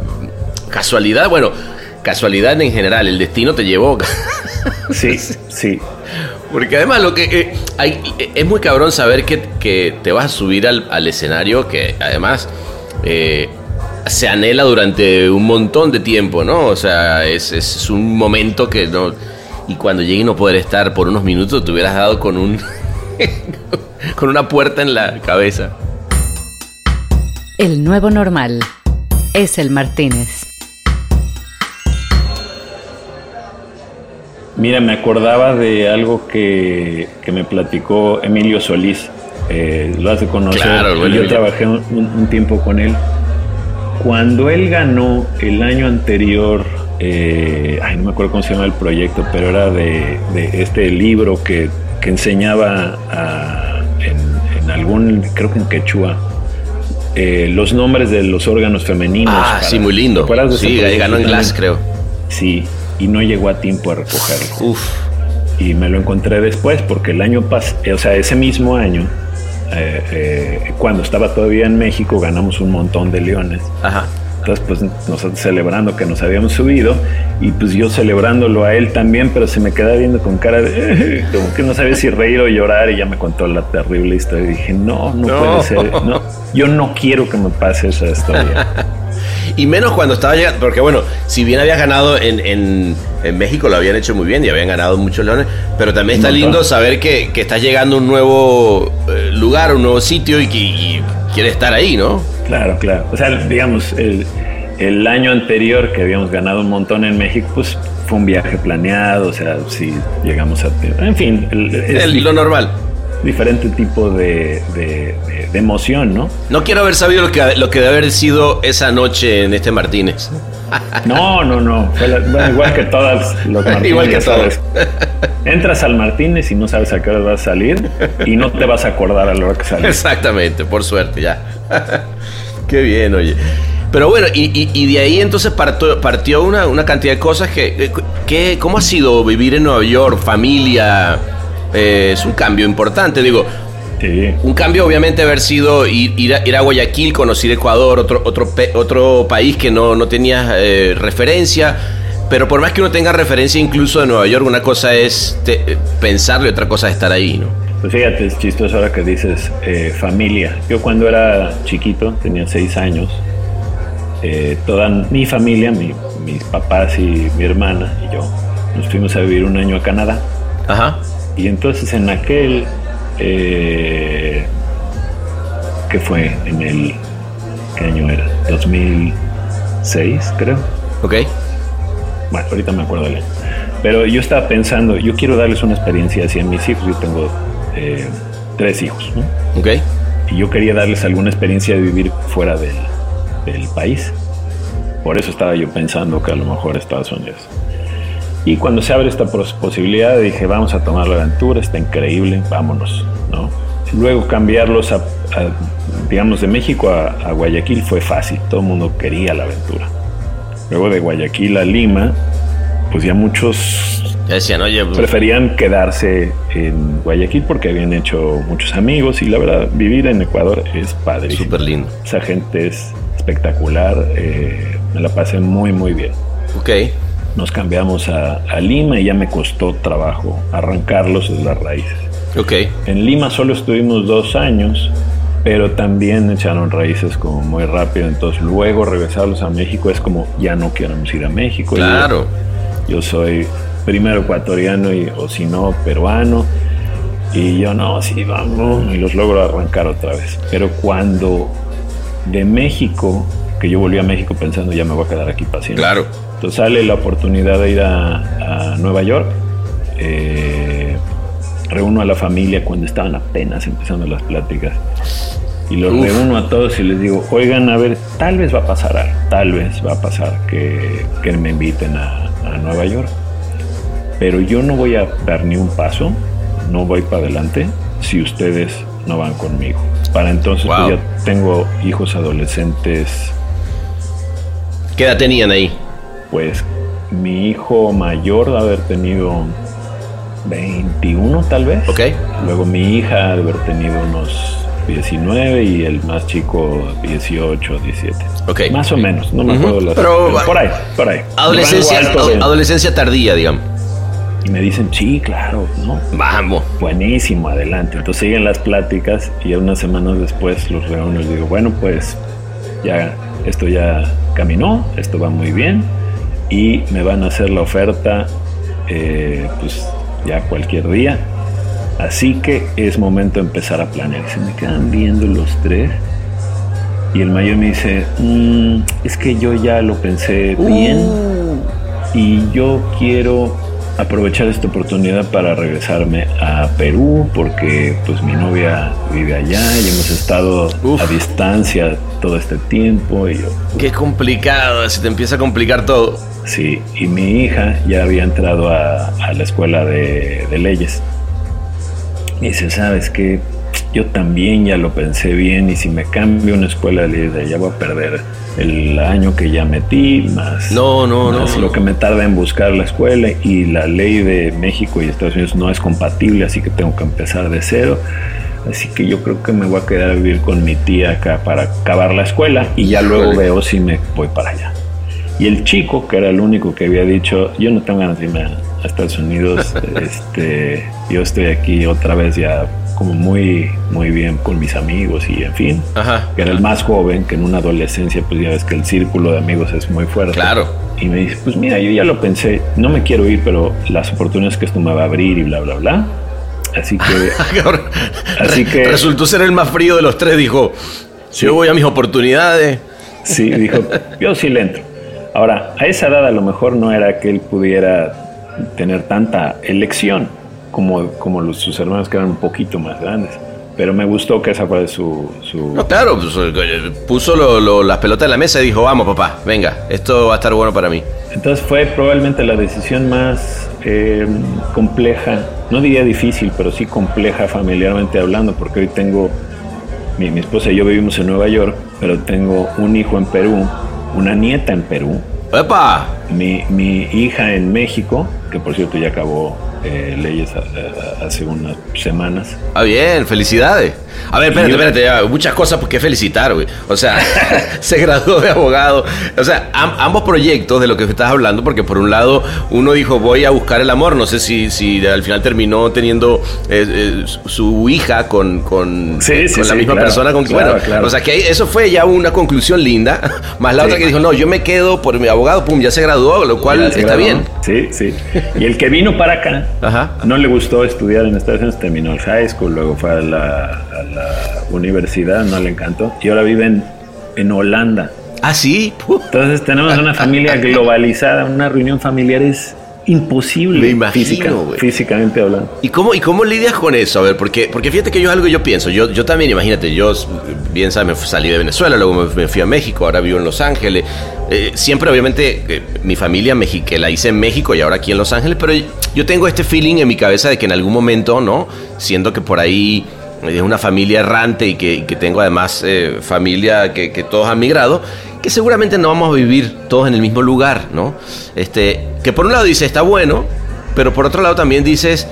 casualidad. Bueno, casualidad en general. El destino te llevó. Sí, sí, Porque además lo que eh, hay, es muy cabrón saber que, que te vas a subir al, al escenario que además eh, se anhela durante un montón de tiempo, ¿no? O sea, es, es un momento que no... Y cuando llegue y no poder estar por unos minutos, te hubieras dado con un... con una puerta en la cabeza. El nuevo normal es el Martínez. Mira, me acordaba de algo que, que me platicó Emilio Solís. Eh, lo has de conocer. Claro, bueno, Yo Emilio. trabajé un, un tiempo con él. Cuando él ganó el año anterior, eh, ay, no me acuerdo cómo se llama el proyecto, pero era de, de este libro que, que enseñaba a- en, en algún, creo que en quechua, eh, los nombres de los órganos femeninos. Ah, para- sí, muy ¿te lindo. Sí, proyecto ganó en? Glass, creo. Sí, y no llegó a tiempo a recogerlo Uf. y me lo encontré después porque el año pasado, o sea, ese mismo año, eh, eh, cuando estaba todavía en México, ganamos un montón de leones. Ajá. Entonces, pues nosotros celebrando que nos habíamos subido y pues yo celebrándolo a él también, pero se me quedaba viendo con cara de como que no sabía si reír o llorar y ya me contó la terrible historia y dije, no, no, No. puede ser, no, yo no quiero que me pase esa historia. Y menos cuando estaba llegando, porque bueno, si bien habías ganado en, en- en México, lo habían hecho muy bien y habían ganado muchos leones, pero también está lindo saber que, que estás llegando a un nuevo eh, lugar, un nuevo sitio y que y quieres estar ahí, ¿no? Claro, claro. O sea, digamos, el, el año anterior que habíamos ganado un montón en México, pues fue un viaje planeado, o sea, sí llegamos a... En fin, el- lo normal. diferente tipo de, de- de- emoción, ¿no? No quiero haber sabido lo que, lo que debe haber sido esa noche en este Martínez. No, no, no. Bueno, igual que todas los Martínez. Igual que sabes. Entras al Martínez y no sabes a qué hora vas a salir y no te vas a acordar a la hora que sales. Exactamente, por suerte, ya. Qué bien, oye. Pero bueno, y, y- y de ahí entonces partió, partió una, una cantidad de cosas que, que- ¿Cómo ha sido vivir en Nueva York, familia? Eh, es un cambio importante, digo. Sí. Un cambio obviamente haber sido ir, ir a, ir a Guayaquil, conocer Ecuador, otro, otro, otro país que no, no tenías eh, referencia. Pero por más que uno tenga referencia incluso de Nueva York, una cosa es te- pensarlo y otra cosa es estar ahí, ¿no? Pues fíjate, es chistoso ahora que dices eh, familia. Yo cuando era chiquito, tenía seis años, eh, toda mi familia, mi- mis papás y mi hermana y yo, nos fuimos a vivir un año a Canadá. Ajá. Y entonces en aquel, eh, ¿qué fue? En el, ¿qué año era? 2006, creo. Ok. Bueno, ahorita me acuerdo del año. Pero yo estaba pensando, yo quiero darles una experiencia así a mis hijos. Yo tengo eh, tres hijos, ¿no? Ok. y yo quería darles alguna experiencia de vivir fuera del, del país. Por eso estaba yo pensando que a lo mejor Estados Unidos. Y cuando se abre esta pos- posibilidad, dije, vamos a tomar la aventura, está increíble, vámonos, ¿no? Luego cambiarlos a, a, digamos, de México a, a Guayaquil fue fácil, todo el mundo quería la aventura. Luego de Guayaquil a Lima, pues ya muchos Ya decían, oye, pues, preferían quedarse en Guayaquil porque habían hecho muchos amigos y la verdad vivir en Ecuador es padrísimo. súper lindo. Esa gente es espectacular, eh, me la pasé muy muy bien. Ok. Nos cambiamos a, a Lima y ya me costó trabajo arrancarlos de las raíces. Ok. En Lima solo estuvimos dos años, pero también echaron raíces como muy rápido, entonces luego regresarlos a México es como ya no queremos ir a México. Yo- Claro. yo soy primero ecuatoriano y, o si no peruano. Y yo, no, sí, vamos, y los logro arrancar otra vez. Pero cuando de México, que yo volví a México pensando ya me voy a quedar aquí para siempre. Claro. Entonces sale la oportunidad de ir a, a Nueva York. Eh, reúno a la familia cuando estaban apenas empezando las pláticas. Y los Uf. reúno a todos y les digo, oigan, a ver, tal vez va a pasar algo, tal vez va a pasar que, que me inviten a, a Nueva York. Pero yo no voy a dar ni un paso, no voy para adelante si ustedes no van conmigo. Para entonces pues, ya tengo hijos adolescentes ¿Qué edad tenían ahí? pues mi hijo mayor de haber tenido 21 tal vez. Ok. Luego mi hija de haber tenido unos 19 y el más chico 18, 17. Ok. Más o menos, no me acuerdo las Pero, pero por ahí, por ahí. Adolescencia, alto ad- adolescencia tardía, digamos. y me dicen, sí, claro, ¿no? Vamos. Buenísimo, adelante. Entonces siguen las pláticas y unas semanas después los reúno y digo, bueno, pues ya esto ya caminó, esto va muy bien y me van a hacer la oferta eh, pues ya cualquier día. Así que es momento de empezar a planear. Se me quedan viendo los tres y el mayor me dice, "Mm, es que yo ya lo pensé bien y yo quiero aprovechar esta oportunidad para regresarme a Perú porque pues mi novia vive allá y hemos estado Uf. a distancia todo este tiempo y yo Qué complicado, se te empieza a complicar todo. sí y mi hija ya había entrado a, a la escuela de, de leyes y dice sabes qué yo también ya lo pensé bien y si me cambio a una escuela de allá voy a perder el año que ya metí más No, no, más no. lo que me tarda en buscar la escuela y la ley de México y Estados Unidos no es compatible, así que tengo que empezar de cero. Así que yo creo que me voy a quedar a vivir con mi tía acá para acabar la escuela y ya luego Híjole. veo si me voy para allá. Y el chico, que era el único que había dicho, yo no tengo ganas de irme a Estados Unidos, este, yo estoy aquí otra vez ya como muy, muy bien con mis amigos y en fin, Ajá. que era el más joven, que en una adolescencia pues ya ves que el círculo de amigos es muy fuerte. Claro. Y me dice, pues mira, yo ya lo pensé, no me quiero ir, pero las oportunidades que esto me va a abrir y bla, bla, bla. Así que, Cabrón. Así que- Resultó ser el más frío de los tres, dijo. Yo voy a mis oportunidades. sí, dijo, yo sí le entro. Ahora, a esa edad a lo mejor no era que él pudiera tener tanta elección como, como los, sus hermanos que eran un poquito más grandes. Pero me gustó que esa fuera su... su No, claro, pues, eh, puso lo- lo- las pelotas en la mesa y dijo, vamos papá, venga, esto va a estar bueno para mí. Entonces fue probablemente la decisión más eh, compleja, no diría difícil, pero sí compleja familiarmente hablando, porque hoy tengo, mi, mi esposa y yo vivimos en Nueva York, pero tengo un hijo en Perú, una nieta en Perú, ¡Epa! Mi, mi hija en México, que por cierto ya acabó eh, leyes a- a- hace unas semanas. Ah, bien, felicidades. A ver, espérate, yo- espérate, ya, muchas cosas por qué felicitar, güey. O sea, se graduó de abogado. O sea, am- ambos proyectos de lo que estás hablando, porque por un lado uno dijo voy a buscar el amor, no sé si, si al final terminó teniendo eh, eh, su- hija con, con, Sí, sí, con la misma claro, persona. Con, claro, bueno, claro. o sea, que eso fue ya una conclusión linda. Más la otra que dijo, no, yo me quedo por mi abogado, pum, ya se graduó, lo cual está graduó. bien. Sí, sí. Y el que vino para acá, Ajá. no le gustó estudiar en Estados Unidos, terminó el high school, luego fue a la, a la universidad, no le encantó, y ahora vive en, en Holanda. Ah, sí. Entonces tenemos una familia globalizada, una reunión familiar es imposible Me imagino, física- físicamente hablando. ¿Y cómo, ¿Y cómo lidias con eso? A ver, porque, porque fíjate que yo algo yo pienso. Yo, yo también, imagínate, yo bien sabes, me salí de Venezuela, luego me, me fui a México, ahora vivo en Los Ángeles. Eh, siempre, obviamente, eh, mi familia que la hice en México y ahora aquí en Los Ángeles, pero yo tengo este feeling en mi cabeza de que en algún momento, ¿no? Siendo que por ahí es una familia errante y que, y que tengo además eh, familia que, que todos han migrado, que seguramente no vamos a vivir todos en el mismo lugar, ¿no? Este, que por un lado dice, está bueno, pero por otro lado también dices,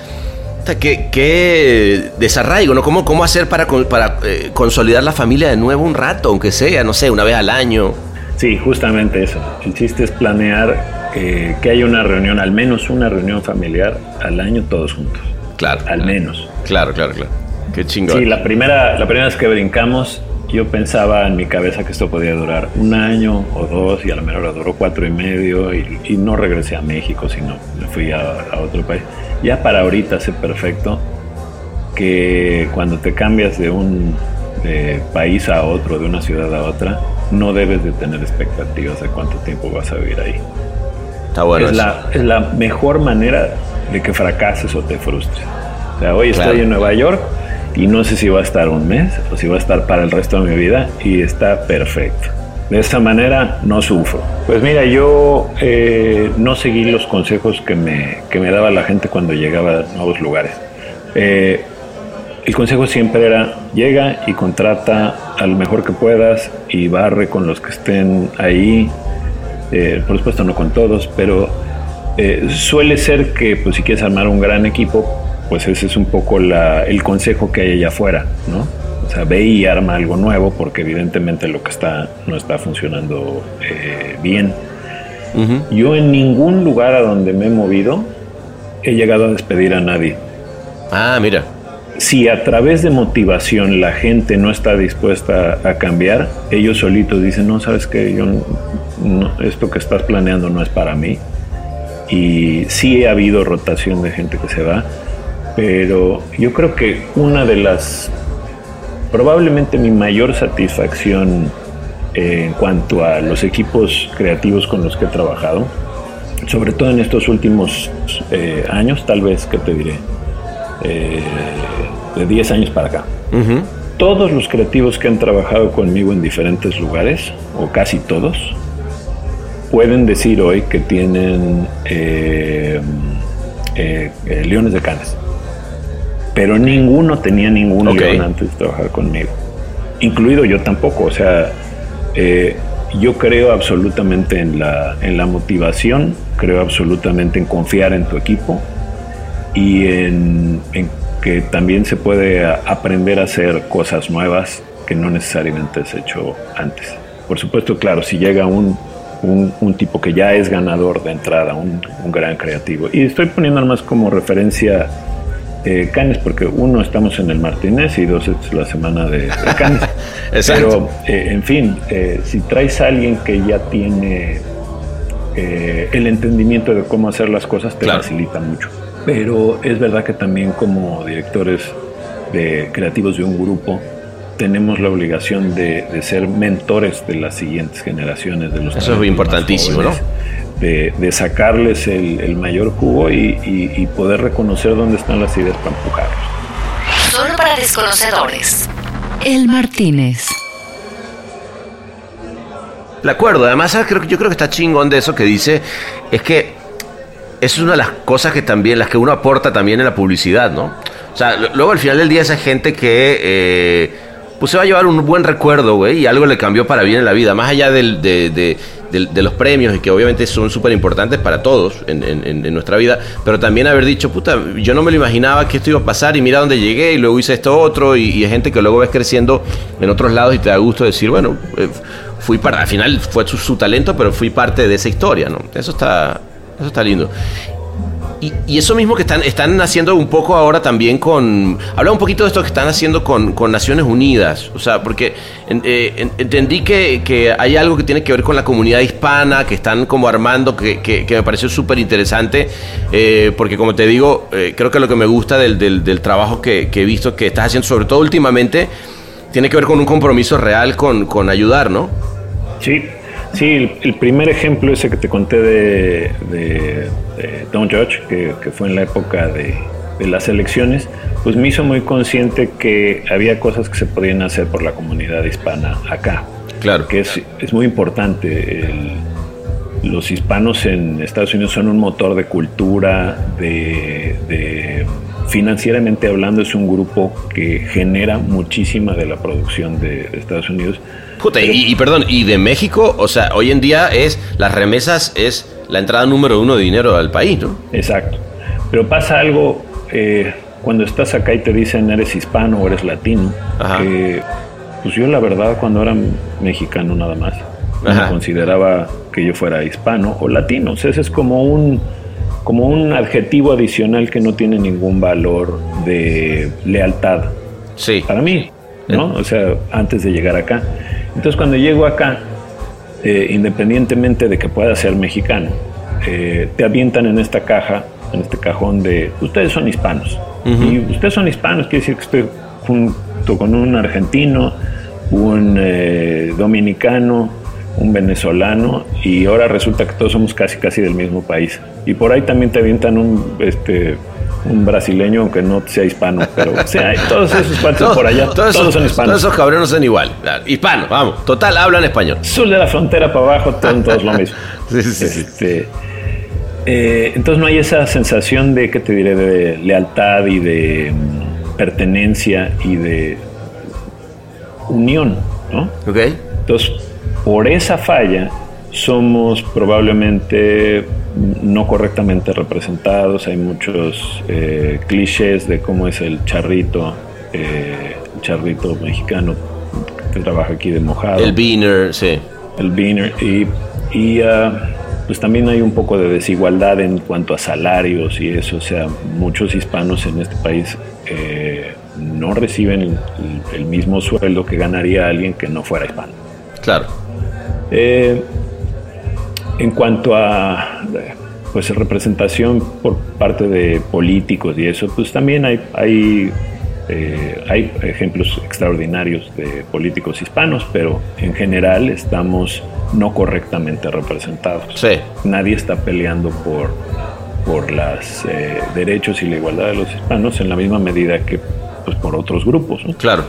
¿qué, qué desarraigo, ¿no? ¿Cómo, cómo hacer para, para eh, consolidar la familia de nuevo un rato, aunque sea, no sé, una vez al año? Sí, justamente eso. El chiste es planear eh, que haya una reunión, al menos una reunión familiar al año todos juntos. Claro. Al menos. Claro, claro, claro. Qué chingón. Sí, la primera, la primera vez que brincamos, yo pensaba en mi cabeza que esto podía durar un año o dos y a lo mejor duró cuatro y medio y, y no regresé a México, sino me fui a, a otro país. Ya para ahorita sé perfecto que cuando te cambias de un país a otro, de una ciudad a otra, no debes de tener expectativas de cuánto tiempo vas a vivir ahí. Está bueno. Es eso. la, es la mejor manera de que fracases o te frustres. O sea, hoy Claro. estoy en Nueva York y no sé si va a estar un mes o si va a estar para el resto de mi vida y está perfecto. De esta manera no sufro. Pues mira, yo eh, no seguí los consejos que me, que me daba la gente cuando llegaba a nuevos lugares. Eh, el consejo siempre era llega y contrata al mejor que puedas y barre con los que estén ahí. Eh, por supuesto no con todos, pero eh, suele ser que pues, si quieres armar un gran equipo, pues ese es un poco la- el consejo que hay allá afuera, ¿no? O sea, ve y arma algo nuevo porque evidentemente lo que está no está funcionando eh, bien. Yo en ningún lugar a donde me he movido he llegado a despedir a nadie. Ah, mira. Si a través de motivación la gente no está dispuesta a cambiar, ellos solitos dicen, no, sabes que yo no- no- esto que estás planeando no es para mí. Y sí ha habido rotación de gente que se va, pero yo creo que una de las, probablemente mi mayor satisfacción eh, en cuanto a los equipos creativos con los que he trabajado, sobre todo en estos últimos eh, años, tal vez, que te diré, eh, de 10 años para acá. Todos los creativos que han trabajado conmigo en diferentes lugares, o casi todos, pueden decir hoy que tienen eh, leones de canes. Pero ninguno tenía ningún Ok. león antes de trabajar conmigo. Incluido yo tampoco. O sea, eh, yo creo absolutamente en la, en la motivación, creo absolutamente en confiar en tu equipo y en, en que también se puede aprender a hacer cosas nuevas que no necesariamente has hecho antes. Por supuesto, claro, si llega un, un, un tipo que ya es ganador de entrada, un, un gran creativo, y estoy poniendo más como referencia eh, Canes, porque uno estamos en el Martínez y dos es la semana de, de Canes. Exacto. Pero, eh, en fin, eh, si traes a alguien que ya tiene eh, el entendimiento de cómo hacer las cosas, te Claro. facilita mucho. Pero es verdad que también como directores de creativos de un grupo, tenemos la obligación de, de ser mentores de las siguientes generaciones, de los Eso es importantísimo, ¿no? De, de sacarles el, el mayor jugo y, y- y poder reconocer dónde están las ideas para empujarlos. Solo para desconocedores. El Martínez. De acuerdo, además creo, yo creo que está chingón de eso que dice, es que eso es una de las cosas que también, las que uno aporta también en la publicidad, ¿no? O sea, luego al final del día esa gente que eh, pues se va a llevar un buen recuerdo, güey, y algo le cambió para bien en la vida, más allá del- de, de- del- de los premios y que obviamente son súper importantes para todos en- en nuestra vida, pero también haber dicho, puta, yo no me lo imaginaba que esto iba a pasar y mira dónde llegué y luego hice esto otro y, y hay gente que luego ves creciendo en otros lados y te da gusto decir, bueno, eh, fui para, al final fue su, su talento, pero fui parte de esa historia, ¿no? Eso está, eso está lindo. Y, eso mismo que están, están haciendo un poco ahora también con... Habla un poquito de esto que están haciendo con, con Naciones Unidas. O sea, porque eh, en- entendí que, que hay algo que tiene que ver con la comunidad hispana, que están como armando, que, que- me pareció súper interesante. eh, porque como te digo, eh, creo que lo que me gusta del, del- del trabajo que he visto que estás haciendo, sobre todo últimamente, tiene que ver con un compromiso real con, con ayudar, ¿no? Sí, sí, el, el primer ejemplo ese que te conté de, de- de Don't Judge, que, que fue en la época de, de las elecciones, pues me hizo muy consciente que había cosas que se podían hacer por la comunidad hispana acá. Claro. Que es, es muy importante. el- los hispanos en Estados Unidos son un motor de cultura, de, financieramente hablando es un grupo que genera muchísima de la producción de Estados Unidos. Puta, y, y perdón, y de México, o sea, hoy en día es, las remesas es la entrada número uno de dinero al país, ¿no? Exacto. Pero pasa algo eh, cuando estás acá y te dicen eres hispano o eres latino. Ajá. que, pues yo la verdad cuando era mexicano nada más, Ajá. me consideraba que yo fuera hispano o latino. O sea, ese es como un, como un adjetivo adicional que no tiene ningún valor de lealtad Sí. para mí, ¿no? O sea, antes de llegar acá. Entonces, cuando llego acá, eh, independientemente de que pueda ser mexicano, eh, te avientan en esta caja, en este cajón de, ustedes son hispanos. Y ustedes son hispanos, quiere decir que estoy junto con un argentino, un eh, dominicano, un venezolano y ahora resulta que todos somos casi casi del mismo país. Y por ahí también te avientan un este un brasileño aunque no sea hispano, pero o sea, todos esos cuantos por allá, todos, son hispanos. Todos esos cabrones son igual, hispanos, vamos, total hablan español. Sur de la frontera para abajo, todos, todos lo mismo. sí, sí, sí. Este, eh, entonces no hay esa sensación de, que te diré, de lealtad y de mm, pertenencia y de unión, ¿no? Ok. Entonces, por esa falla somos probablemente no correctamente representados, hay muchos eh, clichés de cómo es el charrito, eh, el charrito mexicano que trabaja aquí de mojado. El beaner, sí. El beaner. Y, y ah, pues también hay un poco de desigualdad en cuanto a salarios y eso, o sea, muchos hispanos en este país eh, no reciben el mismo sueldo que ganaría alguien que no fuera hispano. Claro. Eh, en cuanto a pues representación por parte de políticos y eso, pues también hay, hay, eh, hay ejemplos extraordinarios de políticos hispanos, pero en general estamos no correctamente representados. Nadie está peleando por, por los eh, derechos y la igualdad de los hispanos en la misma medida que pues, por otros grupos. Claro.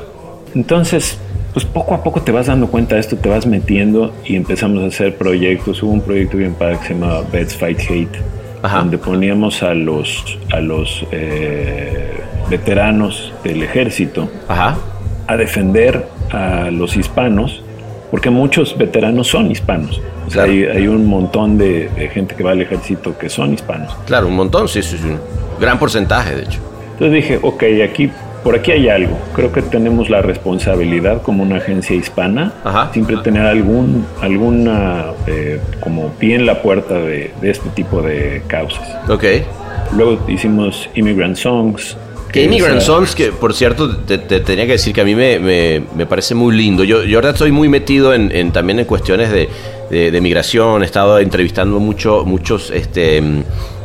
Entonces, pues poco a poco te vas dando cuenta de esto, te vas metiendo y empezamos a hacer proyectos. Hubo un proyecto bien padre que se llamaba Beds Fight Hate, donde poníamos a los, a los eh, veteranos del ejército a defender a los hispanos, porque muchos veteranos son hispanos. O sea, hay, hay, un montón de, gente que va al ejército que son hispanos. Claro, un montón, sí, sí, sí. Un gran porcentaje, de hecho. Entonces dije, ok, aquí por aquí hay algo. Creo que tenemos la responsabilidad como una agencia hispana, siempre tener algún, alguna, eh, como pie en la puerta de, este tipo de causas. Ok. Luego hicimos Immigrant Songs. Que Immigrant Songs, que por cierto, te, tenía que decir que a mí me, me, parece muy lindo. Yo, yo ahora estoy muy metido en, también en cuestiones de, de, migración, he estado entrevistando mucho, muchos este,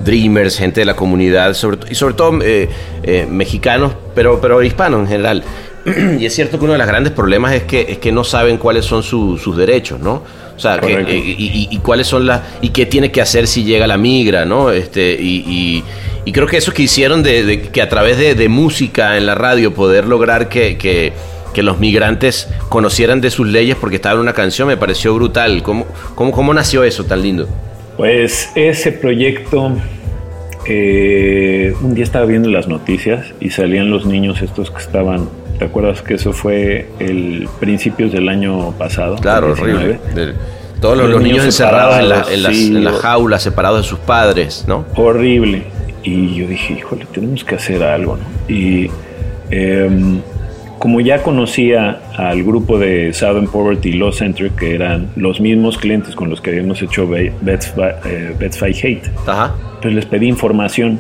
dreamers, gente de la comunidad, sobre, y sobre todo eh, eh, mexicanos, pero, pero hispanos en general. y es cierto que uno de los grandes problemas es que, es que no saben cuáles son sus derechos, ¿no? O sea, eh, y, cuáles son las. y qué tiene que hacer si llega la migra, ¿no? Este, y, creo que eso que hicieron de, que a través de, música en la radio poder lograr que, que, los migrantes conocieran de sus leyes porque estaba en una canción me pareció brutal. ¿Cómo, cómo, cómo nació eso tan lindo? Pues ese proyecto. Eh, un día estaba viendo las noticias y salían los niños estos que estaban ¿Te acuerdas que eso fue el principios del año pasado? Claro, horrible. todos los, niños, encerrados en, la, en, las, jaulas, separados de sus padres, ¿no? Horrible. Y yo dije, híjole, tenemos que hacer algo, ¿no? Y em, como ya conocía al grupo de Southern Poverty Law Center, que eran los mismos clientes con los que habíamos hecho Bets, eh, Fight Hate, pues les pedí información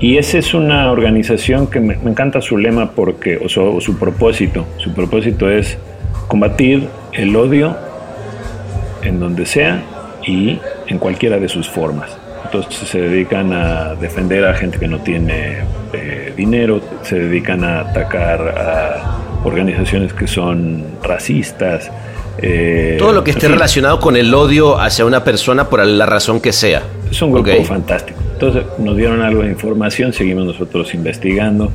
y esa es una organización que me, encanta su lema porque, o su, propósito. Su propósito es combatir el odio en donde sea y en cualquiera de sus formas. Entonces se dedican a defender a gente que no tiene eh, dinero, se dedican a atacar a organizaciones que son racistas. Eh, Todo lo que esté relacionado con el odio hacia una persona por la razón que sea. Es un grupo fantástico. Entonces nos dieron algo de información, seguimos nosotros investigando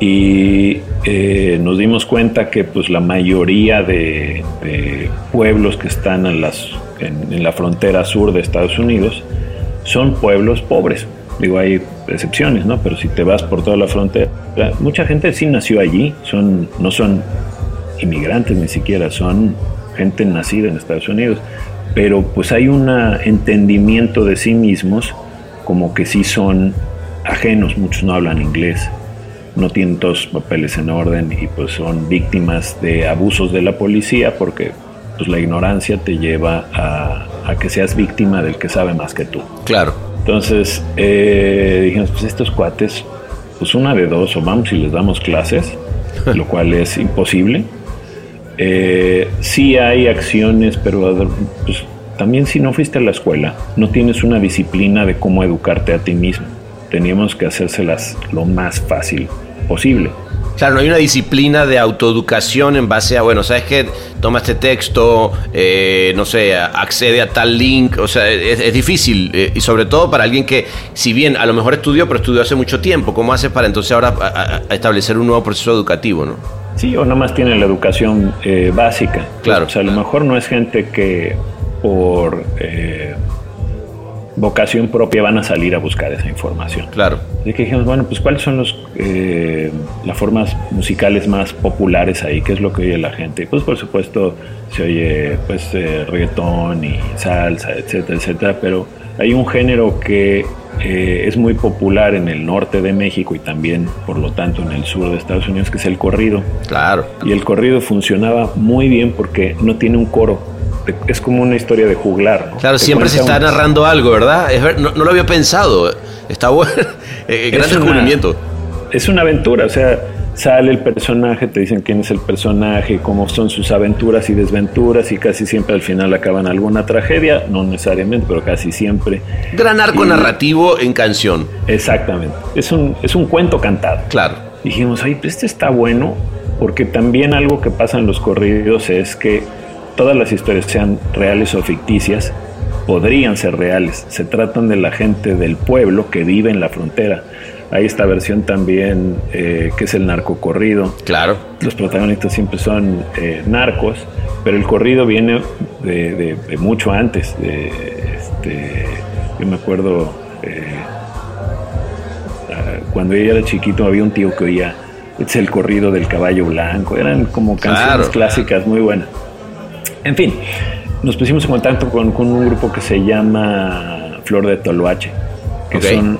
y eh, nos dimos cuenta que pues la mayoría de, pueblos que están en, las, en, la frontera sur de Estados Unidos son pueblos pobres. Digo, hay excepciones, ¿no? Pero si te vas por toda la frontera, mucha gente sí nació allí, son, no son inmigrantes ni siquiera, son gente nacida en Estados Unidos, pero pues hay un entendimiento de sí mismos como que sí son ajenos, muchos no hablan inglés, no tienen todos papeles en orden y pues son víctimas de abusos de la policía porque pues la ignorancia te lleva a, que seas víctima del que sabe más que tú. Claro. Entonces eh, dijimos, pues estos cuates, pues una de dos, o vamos y les damos clases, lo cual es imposible. Eh, sí hay acciones, pero pues, también si no fuiste a la escuela, no tienes una disciplina de cómo educarte a ti mismo. teníamos que hacérselas lo más fácil posible. Claro, no hay una disciplina de autoeducación en base a, bueno, ¿sabes qué? Toma este texto, eh, no sé, accede a tal link, o sea, es, difícil, eh, y sobre todo para alguien que, si bien a lo mejor estudió, pero estudió hace mucho tiempo, ¿cómo hace para entonces ahora establecer un nuevo proceso educativo, no? Sí, o más tiene la educación eh, básica. Claro. O sea, a lo mejor no es gente que por vocación propia van a salir a buscar esa información. Claro. Así que dijimos, bueno, pues cuáles son los, eh, las formas musicales más populares ahí, qué es lo que oye la gente. Pues por supuesto se oye pues eh, reggaetón y salsa, etcétera, etcétera, pero hay un género que eh, es muy popular en el norte de México y también, por lo tanto, en el sur de Estados Unidos, que es el corrido. Claro. Y el corrido funcionaba muy bien porque no tiene un coro es como una historia de juglar. Claro, siempre se está narrando algo, ¿verdad? no, lo había pensado. Está bueno. Eh, gran descubrimiento. Es una aventura, o sea, sale el personaje, te dicen quién es el personaje, cómo son sus aventuras y desventuras y casi siempre al final acaban alguna tragedia, no necesariamente, pero casi siempre. Gran arco narrativo en canción. Exactamente. Es un, es un cuento cantado. Claro. Dijimos, ay, pues este está bueno, porque también algo que pasa en los corridos es que todas las historias sean reales o ficticias, podrían ser reales. Se tratan de la gente del pueblo que vive en la frontera. Hay esta versión también eh, que es el narco corrido. Claro. Los protagonistas siempre son eh, narcos, pero el corrido viene de, mucho antes. Este, yo me acuerdo eh, ah, cuando ella era chiquito había un tío que oía es el corrido del caballo blanco. Eran como canciones clásicas muy buenas. En fin, nos pusimos en contacto con, un grupo que se llama Flor de Toloache, que son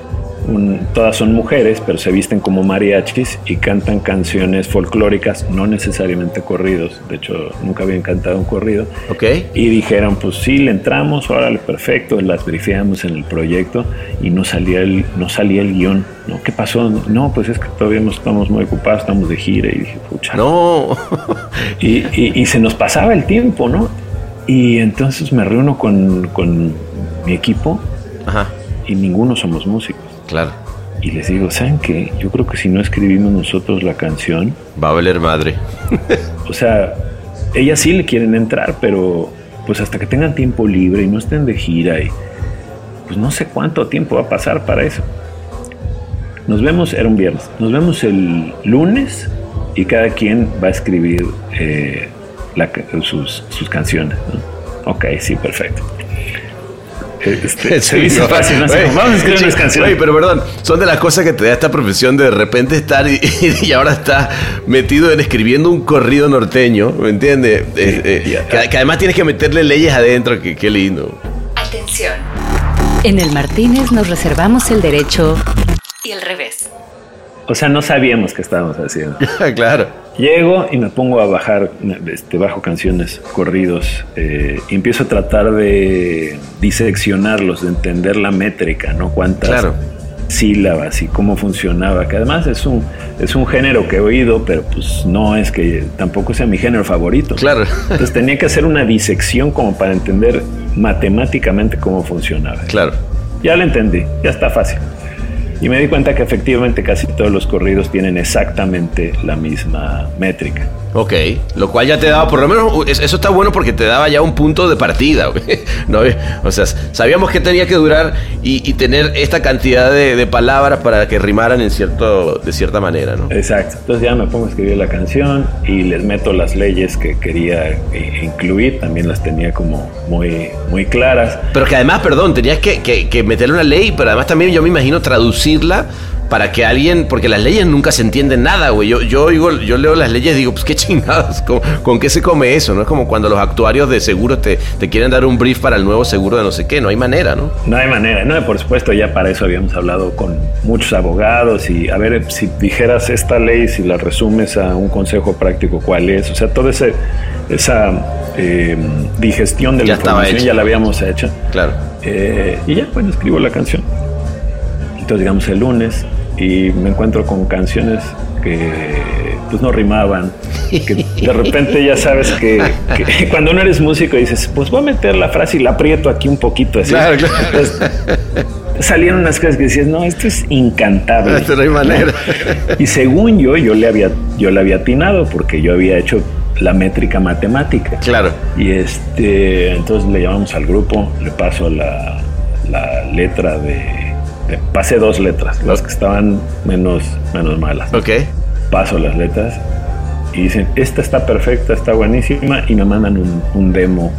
todas son mujeres, pero se visten como mariachis y cantan canciones folclóricas, no necesariamente corridos. De hecho, nunca habían cantado un corrido. Y dijeron, pues sí, le entramos, órale, perfecto, las brifeamos en el proyecto y no salía el, no salía el guion. ¿no? ¿Qué pasó? No, pues es que todavía no estamos muy ocupados, estamos de gira. Y dije, pucha. No. y, y, se nos pasaba el tiempo, ¿no? Y entonces me reúno con, con mi equipo y ninguno somos músicos. Claro. Y les digo, ¿saben qué? Yo creo que si no escribimos nosotros la canción... Va a valer madre. o sea, ellas sí le quieren entrar, pero pues hasta que tengan tiempo libre y no estén de gira y pues no sé cuánto tiempo va a pasar para eso. Nos vemos, era un viernes, nos vemos el lunes y cada quien va a escribir eh, sus, sus, canciones. Ok, sí, perfecto. Este, se dice fácil, ¿no? vamos a escribir unas canciones. pero perdón, son de las cosas que te da esta profesión de de repente estar y, ahora está metido en escribiendo un corrido norteño, ¿me entiendes? Eh, eh, que, además tienes que meterle leyes adentro, que qué lindo. Atención. En el Martínez nos reservamos el derecho y el revés. O sea, no sabíamos qué estábamos haciendo. claro. Llego y me pongo a bajar, este, bajo canciones, corridos, eh, y empiezo a tratar de diseccionarlos, de entender la métrica, ¿no? Cuántas sílabas y cómo funcionaba, que además es un, es un género que he oído, pero pues no es que tampoco sea mi género favorito. Claro. Entonces tenía que hacer una disección como para entender matemáticamente cómo funcionaba. Claro. Ya lo entendí, ya está fácil. Y me di cuenta que efectivamente casi todos los corridos tienen exactamente la misma métrica. Ok, lo cual ya te daba, por lo menos, eso está bueno porque te daba ya un punto de partida. ¿no? O sea, sabíamos que tenía que durar y, tener esta cantidad de, palabras para que rimaran en cierto, de cierta manera, ¿no? Exacto. Entonces ya me pongo a escribir la canción y les meto las leyes que quería eh, incluir. También las tenía como muy, muy claras. Pero que además, perdón, tenías que, que, que meterle una ley, pero además también yo me imagino traducirla para que alguien, porque las leyes nunca se entienden nada, güey. Yo, yo, digo, yo leo las leyes y digo, pues qué chingados, ¿con, qué se come eso? ¿No? Es como cuando los actuarios de seguros te, te, quieren dar un brief para el nuevo seguro de no sé qué, no hay manera, ¿no? No hay manera, no, por supuesto, ya para eso habíamos hablado con muchos abogados y a ver, si dijeras esta ley, si la resumes a un consejo práctico, ¿cuál es? O sea, toda esa eh, digestión de la información ya la habíamos hecho. Claro. Eh, y ya, bueno, escribo la canción. Digamos, el lunes y me encuentro con canciones que pues no rimaban que de repente ya sabes que, que cuando no eres músico dices, pues voy a meter la frase y la aprieto aquí un poquito así. Claro, claro. Entonces, salieron unas cosas que decías, no, esto es incantable. Esto no hay manera. Y según yo, yo le había, yo le había atinado porque yo había hecho la métrica matemática. Claro. Y este, entonces le llamamos al grupo, le paso la, la letra de- pasé dos letras, las que estaban menos, menos malas. Ok. Paso las letras y dicen, esta está perfecta, está buenísima, y me mandan un, un demo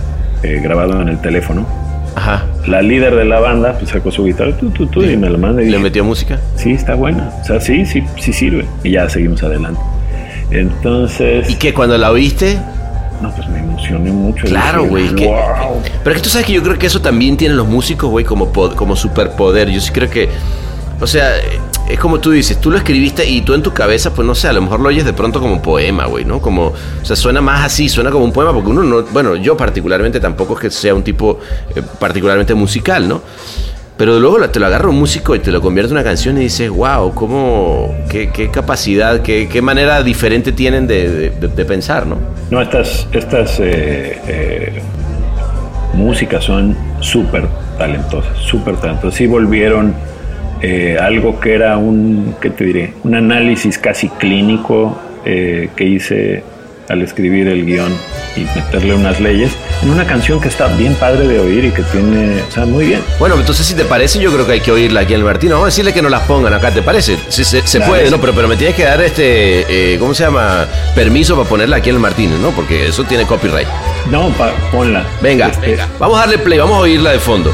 eh, grabado en el teléfono. Ajá. La líder de la banda pues, sacó su guitarra tu, tu, tu, y me la manda y ¿Le dije, metió música? sí, está buena. O sea, sí, sí, sí sirve. Y ya seguimos adelante. Entonces, ¿Y que cuando la oíste? No, pues me emocioné mucho. Claro, güey. "Wow". Pero es que tú sabes que yo creo que eso también tienen los músicos, güey, como, como superpoder. Yo sí creo que. O sea, es como tú dices, tú lo escribiste y tú en tu cabeza, pues no sé, a lo mejor lo oyes de pronto como poema, güey, ¿no? Como, o sea, suena más así, suena como un poema, porque uno no, bueno, yo particularmente tampoco es que sea un tipo eh, particularmente musical, ¿no? Pero luego te lo agarra un músico y te lo convierte en una canción y dices, wow, cómo, qué, capacidad, qué, manera diferente tienen de, pensar, ¿no? No, estas, estas eh, eh, músicas son súper talentosas, súper talentosas. Sí volvieron eh, algo que era un, ¿qué te diré? Un análisis casi clínico que hice al escribir el guion y meterle unas leyes en una canción que está bien padre de oír y que tiene, o sea, muy bien. Bueno, entonces si te parece, yo creo que hay que oírla aquí en el Martino. Vamos a decirle que nos las pongan acá, ¿te parece? Sí, se, se puede. ¿no? Pero, pero me tienes que dar este, eh, ¿cómo se llama? Permiso para ponerla aquí en el Martínez, ¿no? Porque eso tiene copyright. No, pa- ponla. Venga, Este, venga. Vamos a darle play, vamos a oírla de fondo.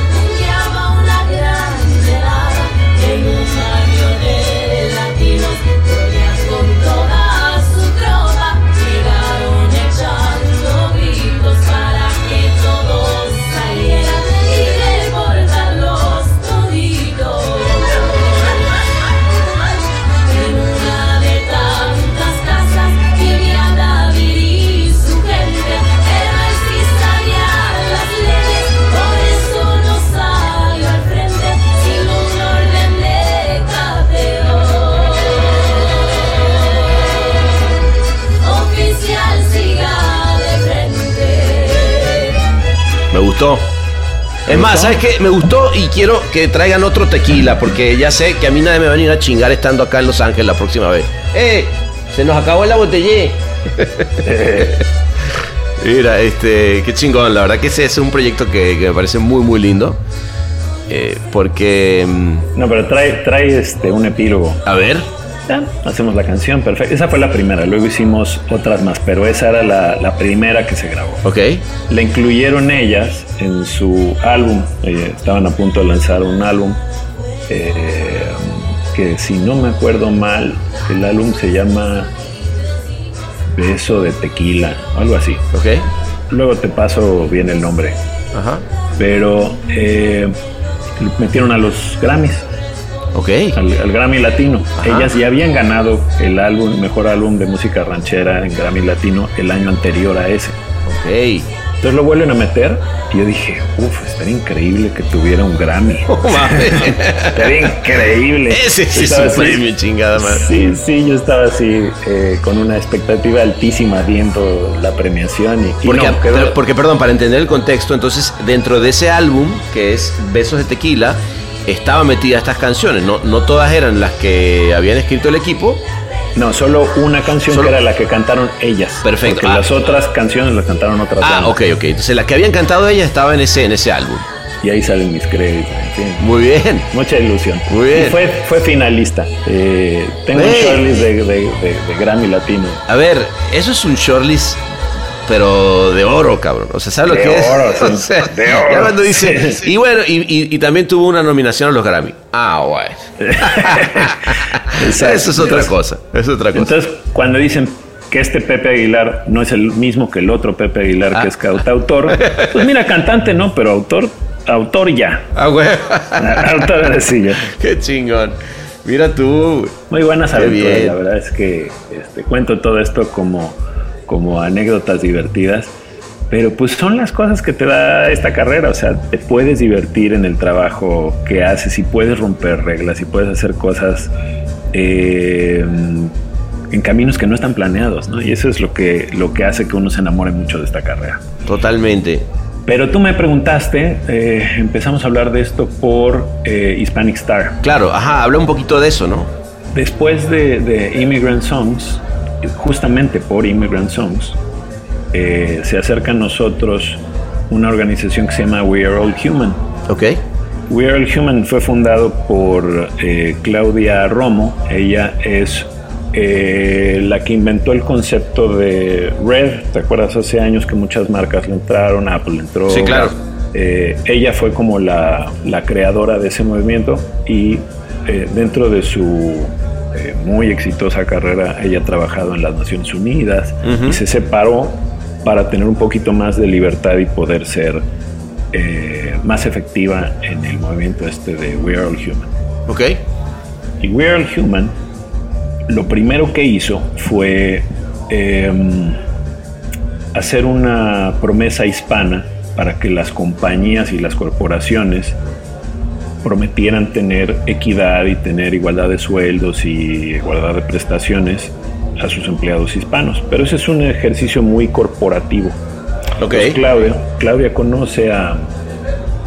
Gustó. Es más, ¿sabes qué? Me gustó y quiero que traigan otro tequila, porque ya sé que a mí nadie me va a venir a chingar estando acá en Los Ángeles la próxima vez. ¡Eh! Se nos acabó la botella. Mira, este, qué chingón. La verdad que ese es un proyecto que, que me parece muy, muy lindo. Eh, porque, mm, No, pero trae, trae este, un epílogo. a ver, Ya, hacemos la canción, perfecto. Esa fue la primera, luego hicimos otras más, pero esa era la, la primera que se grabó. ok. La incluyeron ellas en su álbum, eh, estaban a punto de lanzar un álbum, eh, que si no me acuerdo mal, el álbum se llama Beso de Tequila, algo así. Ok. Luego te paso bien el nombre, Ajá. pero eh, metieron a los Grammys. Ok. al, al Grammy Latino. Ajá. Ellas ya habían ganado el álbum, mejor álbum de música ranchera en Grammy Latino el año anterior a ese. Ok. Entonces lo vuelven a meter y yo dije, uff, estaría increíble que tuviera un Grammy. Oh, estaría increíble. Ese sí es un premio, chingada madre. Sí, sí, yo estaba así eh, con una expectativa altísima viendo la premiación y, y Porque, no, quedó- porque, perdón, para entender el contexto, entonces dentro de ese álbum, que es Besos de Tequila, estaban metidas estas canciones. No, no todas eran las que habían escrito el equipo. No, solo una canción Solo- que era la que cantaron ellas. Perfecto. Porque Ah. las otras canciones las cantaron otras Ah, bandas. ok, ok. Entonces la que habían cantado ellas estaba en ese, en ese álbum. Y ahí salen mis créditos. fin. Muy bien. Mucha ilusión. Muy bien. Y fue, fue finalista. Eh, tengo un shortlist de, de- de- de Grammy Latino. A ver, eso es un shortlist, pero de oro, cabrón. O sea, ¿sabes lo De que es? oro, sí. O sea, De oro. Ya cuando dice. Y bueno, y, y- y también tuvo una nominación a los Grammy. Ah, bueno. Exacto. Eso es otra cosa. Es otra cosa. Entonces, cuando dicen que este Pepe Aguilar no es el mismo que el otro Pepe Aguilar Ah. que es cantautor, pues mira, cantante no, pero autor, autor ya. Ah, güey. autor sí, ya. Qué chingón. Mira tú. Muy buenas aventuras, la verdad es que este, cuento todo esto como, como anécdotas divertidas, pero pues son las cosas que te da esta carrera, o sea, te puedes divertir en el trabajo que haces y puedes romper reglas y puedes hacer cosas eh, en caminos que no están planeados, ¿no? Y eso es lo que, lo que hace que uno se enamore mucho de esta carrera. Totalmente. Pero tú me preguntaste, eh, empezamos a hablar de esto por eh, Hispanic Star. Claro, ajá, habla un poquito de eso, ¿no? Después de, de Immigrant Songs, justamente por Immigrant Songs, eh, se acerca a nosotros una organización que se llama We Are All Human. Ok. We Are All Human fue fundado por eh, Claudia Romo. Ella es eh, la que inventó el concepto de Red. ¿Te acuerdas hace años que muchas marcas le entraron? Apple entró. Sí, claro. Ella fue como la, la creadora de ese movimiento y dentro de su eh, muy exitosa carrera, ella ha trabajado en las Naciones Unidas y se separó para tener un poquito más de libertad y poder ser eh, más efectiva en el movimiento este de We Are All Human. Ok. Y We Are All Human, lo primero que hizo fue em, hacer una promesa hispana para que las compañías y las corporaciones prometieran tener equidad y tener igualdad de sueldos y igualdad de prestaciones a sus empleados hispanos. Pero ese es un ejercicio muy corporativo. Ok. Entonces, Claudia, Claudia conoce a,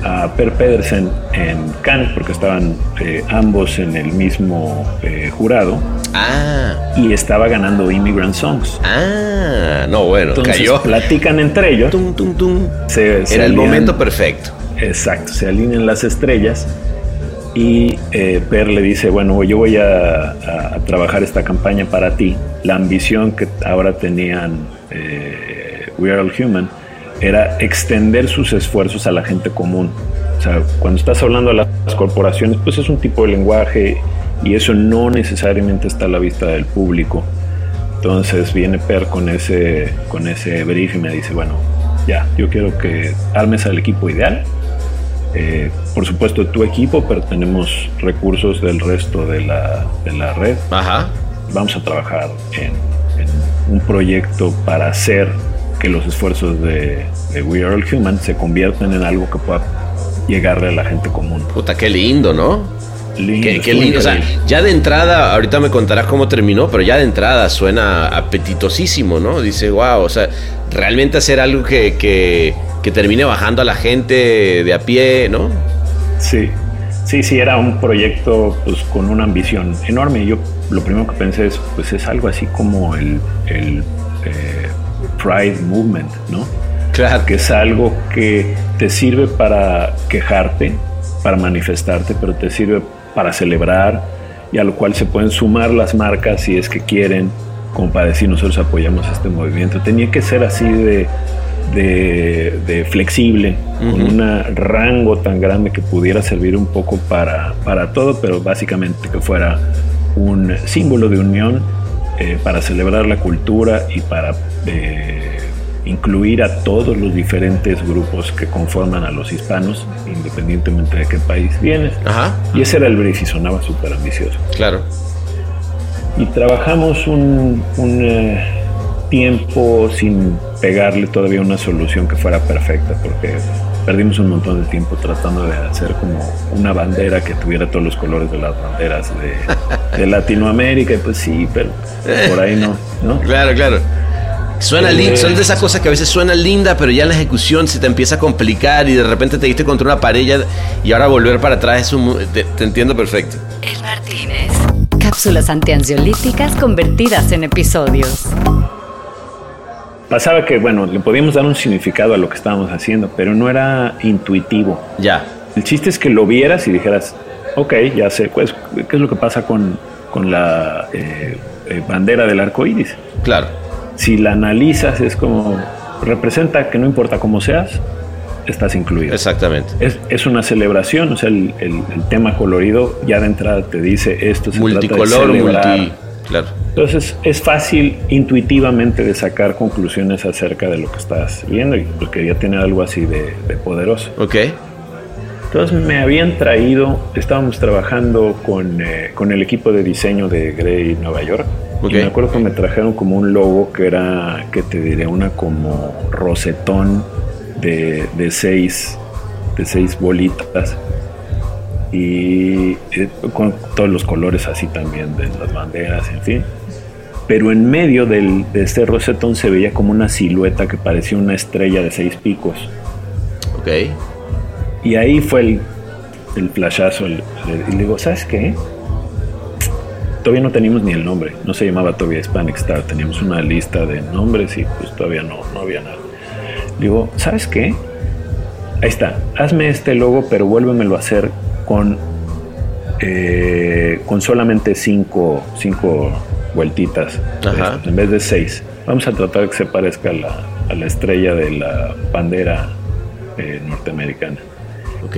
a Per Pedersen en Cannes porque estaban eh, ambos en el mismo eh, jurado Ah, y estaba ganando Immigrant Songs. ah, no, bueno, Entonces cayó. platican entre ellos. Tum, tum, tum. Se, Era el momento perfecto. Exacto, se alinean las estrellas y eh, Per le dice, bueno, yo voy a, trabajar esta campaña para ti. La ambición que ahora tenían eh, We Are All Human era extender sus esfuerzos a la gente común. O sea, cuando estás hablando a las corporaciones, pues es un tipo de lenguaje y eso no necesariamente está a la vista del público. Entonces viene Per con ese, con ese brief y me dice, bueno, ya, yo quiero que armes al equipo ideal. Eh, por supuesto tu equipo, pero tenemos recursos del resto de la, de la red. Ajá. Vamos a trabajar en, en un proyecto para hacer que los esfuerzos de, de We Are All Human se conviertan en algo que pueda llegarle a la gente común. Puta, qué lindo, ¿no? Lindo, Qué, qué lindo. O sea, ya de entrada, ahorita me contarás cómo terminó, pero ya de entrada suena apetitosísimo, ¿no? Dice, wow, o sea, realmente hacer algo que, que, que termine bajando a la gente de a pie, ¿no? Sí, sí, sí, era un proyecto pues, con una ambición enorme. Yo lo primero que pensé es, pues es algo así como el, el eh, Pride Movement, ¿no? Claro. Que es algo que te sirve para quejarte, para manifestarte, pero te sirve para celebrar y a lo cual se pueden sumar las marcas si es que quieren, como para decir nosotros apoyamos este movimiento. Tenía que ser así de, de, de flexible, con un rango tan grande que pudiera servir un poco para, para todo, pero básicamente que fuera un símbolo de unión eh, para celebrar la cultura y para eh, incluir a todos los diferentes grupos que conforman a los hispanos, independientemente de qué país vienes. Ajá, Y ese era el brief y sonaba súper ambicioso. claro. Y trabajamos un, un, eh, tiempo sin pegarle todavía una solución que fuera perfecta, porque perdimos un montón de tiempo tratando de hacer como una bandera que tuviera todos los colores de las banderas de, de Latinoamérica. Y pues sí, pero por ahí no, ¿no? Claro, claro. Suena Eh, lindo, son de esas cosas que a veces suena linda, pero ya en la ejecución se te empieza a complicar y de repente te diste contra una pared y ahora volver para atrás es un... Te, te entiendo perfecto. El Martínez. Cápsulas antiansiolíticas convertidas en episodios. Pasaba que, bueno, le podíamos dar un significado a lo que estábamos haciendo, pero no era intuitivo. Ya. El chiste es que lo vieras y dijeras, ok, ya sé, pues, ¿qué es lo que pasa con, con la eh, eh, bandera del arco iris? Claro. Si la analizas, es como, representa que no importa cómo seas, estás incluido. Exactamente. Es, es una celebración, o sea, el, el- el tema colorido ya de entrada te dice esto se Multicolor, trata de multi... Claro. Entonces es fácil intuitivamente de sacar conclusiones acerca de lo que estás viendo y pues quería tener algo así de, de poderoso. Ok. Entonces me habían traído, estábamos trabajando con, eh, con el equipo de diseño de Grey Nueva York. Ok. Y me acuerdo que me trajeron como un logo que era, que te diré, una como rosetón de, de seis, de seis bolitas. Y eh, con todos los colores así también de las banderas, en fin. pero en medio del, de este rosetón se veía como una silueta que parecía una estrella de seis picos. Ok. Y ahí fue el, el flashazo. el- el- y le digo, ¿sabes qué? Todavía no teníamos ni el nombre. No se llamaba todavía Hispanic Star. Teníamos una lista de nombres y pues todavía no, no había nada. Digo, ¿sabes qué? Ahí está. Hazme este logo, pero vuélvemelo a hacer con, eh, con solamente cinco, cinco vueltitas. Ajá. En vez de seis. Vamos a tratar que se parezca a la, a la estrella de la bandera eh, norteamericana. Ok.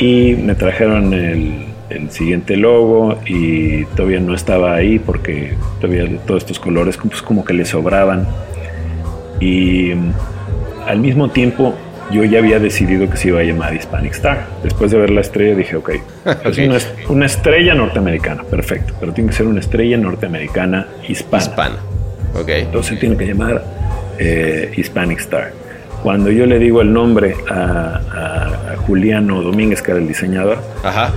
Y me trajeron el, el siguiente logo y todavía no estaba ahí porque todavía todos estos colores pues, como que le sobraban. Y mm, al mismo tiempo yo ya había decidido que se iba a llamar Hispanic Star. Después de ver la estrella dije, ok, es una, est- una estrella norteamericana, perfecto, pero tiene que ser una estrella norteamericana hispana. Hispana. Ok. Entonces tiene que llamar eh, Hispanic Star. Cuando yo le digo el nombre a, a- a Juliano Domínguez, que era el diseñador, Ajá.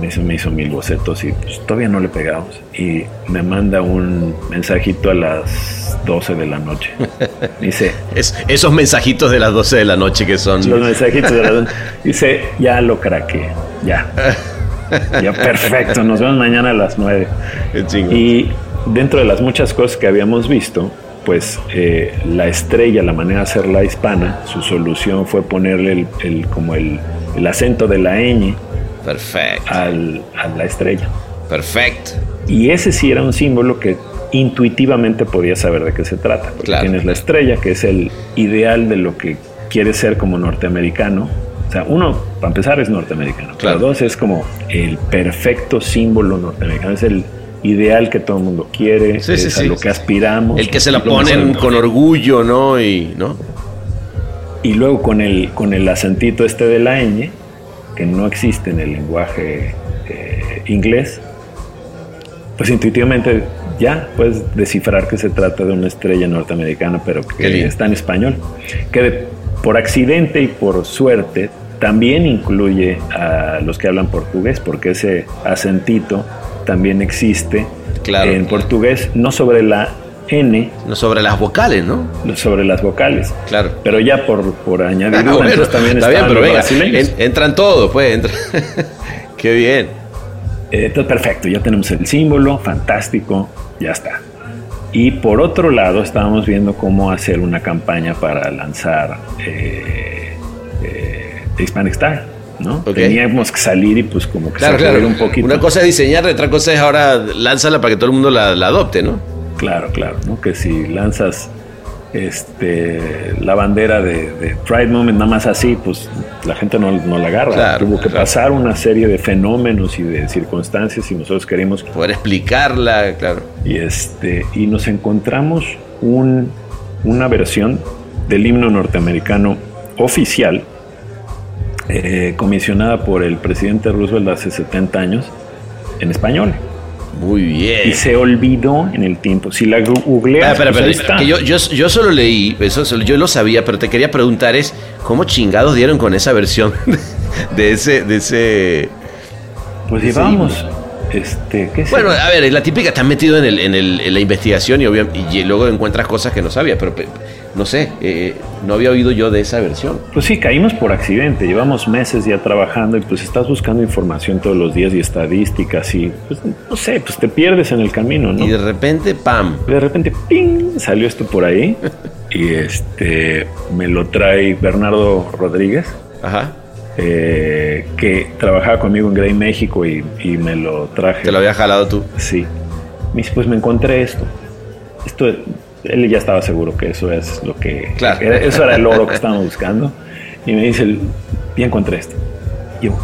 Me hizo, me hizo mil bocetos y pues, todavía no le pegamos. Y me manda un mensajito a las 12 de la noche. Dice, Es, esos mensajitos de las 12 de la noche que son. los mensajitos de la Dice, ya lo craqué, ya. Ya perfecto, nos vemos mañana a las 9. Qué chingón. Y dentro de las muchas cosas que habíamos visto, pues eh, la estrella, la manera de hacerla hispana, su solución fue ponerle el, el- como el, el acento de la ñ Perfecto. al- a la estrella. Perfecto. Y ese sí era un símbolo que intuitivamente podías saber de qué se trata. Porque Claro. tienes la estrella, que es el ideal de lo que quieres ser como norteamericano. O sea, uno, para empezar, es norteamericano. Claro. Pero dos, es como el perfecto símbolo norteamericano. Es el ideal que todo el mundo quiere, Sí, es sí, a sí. lo que aspiramos. El que se la ponen con orgullo, ¿no? Y, ¿no? Y luego con el, con el acentito este de la ñ, que no existe en el lenguaje eh, inglés, pues intuitivamente ya puedes descifrar que se trata de una estrella norteamericana, pero que está en español. Que de- por accidente y por suerte también incluye a los que hablan portugués, porque ese acentito también existe Claro. en portugués, no sobre la N, No sobre las vocales, ¿no? sobre las vocales. Claro. Pero ya por, por añadidura, Ah, bueno, también está bien, pero venga, en- entran todos, pues. Entra. Qué bien. Eh, Entonces, perfecto, ya tenemos el símbolo, fantástico, ya está. Y por otro lado, estábamos viendo cómo hacer una campaña para lanzar eh, eh, Hispanic Star, ¿no? Teníamos que salir y pues como que Claro, sacudir claro. un poquito. Una cosa es diseñar, otra cosa es ahora lánzala para que todo el mundo la, la adopte, ¿no? Claro, claro, ¿no? Que si lanzas este, la bandera de, de Pride Moment nada más así, pues la gente no, no la agarra. Claro, Tuvo que claro. pasar una serie de fenómenos y de circunstancias y nosotros queríamos Poder explicarla, claro. y este y nos encontramos un- una versión del himno norteamericano oficial eh, comisionada por el presidente Roosevelt hace 70 años en español Muy bien. y se olvidó en el tiempo. Si la googleas espera, pues que yo, yo, yo solo leí, eso solo- yo lo sabía, pero te quería preguntar es, ¿cómo chingados dieron con esa versión de ese, de ese... pues llevamos este qué Bueno, a ver, es la típica, estás metido en, el, en, el- en la investigación y, obvia- y luego encuentras cosas que no sabías, pero pe- no sé, eh, no había oído yo de esa versión. Pues sí, caímos por accidente. Llevamos meses ya trabajando y pues estás buscando información todos los días y estadísticas y pues no sé, pues te pierdes en el camino, ¿no? Y de repente, ¡pam! De repente, ¡ping! salió esto por ahí y este me lo trae Bernardo Rodríguez, Ajá, eh, que trabajaba conmigo en Grey México y, y me lo traje. te lo había jalado tú. Sí. Me dice, pues me encontré esto. Esto, él ya estaba seguro que eso es lo que... Claro. era- eso era el oro que estábamos buscando. Y me dice, ya encontré esto. Y yo,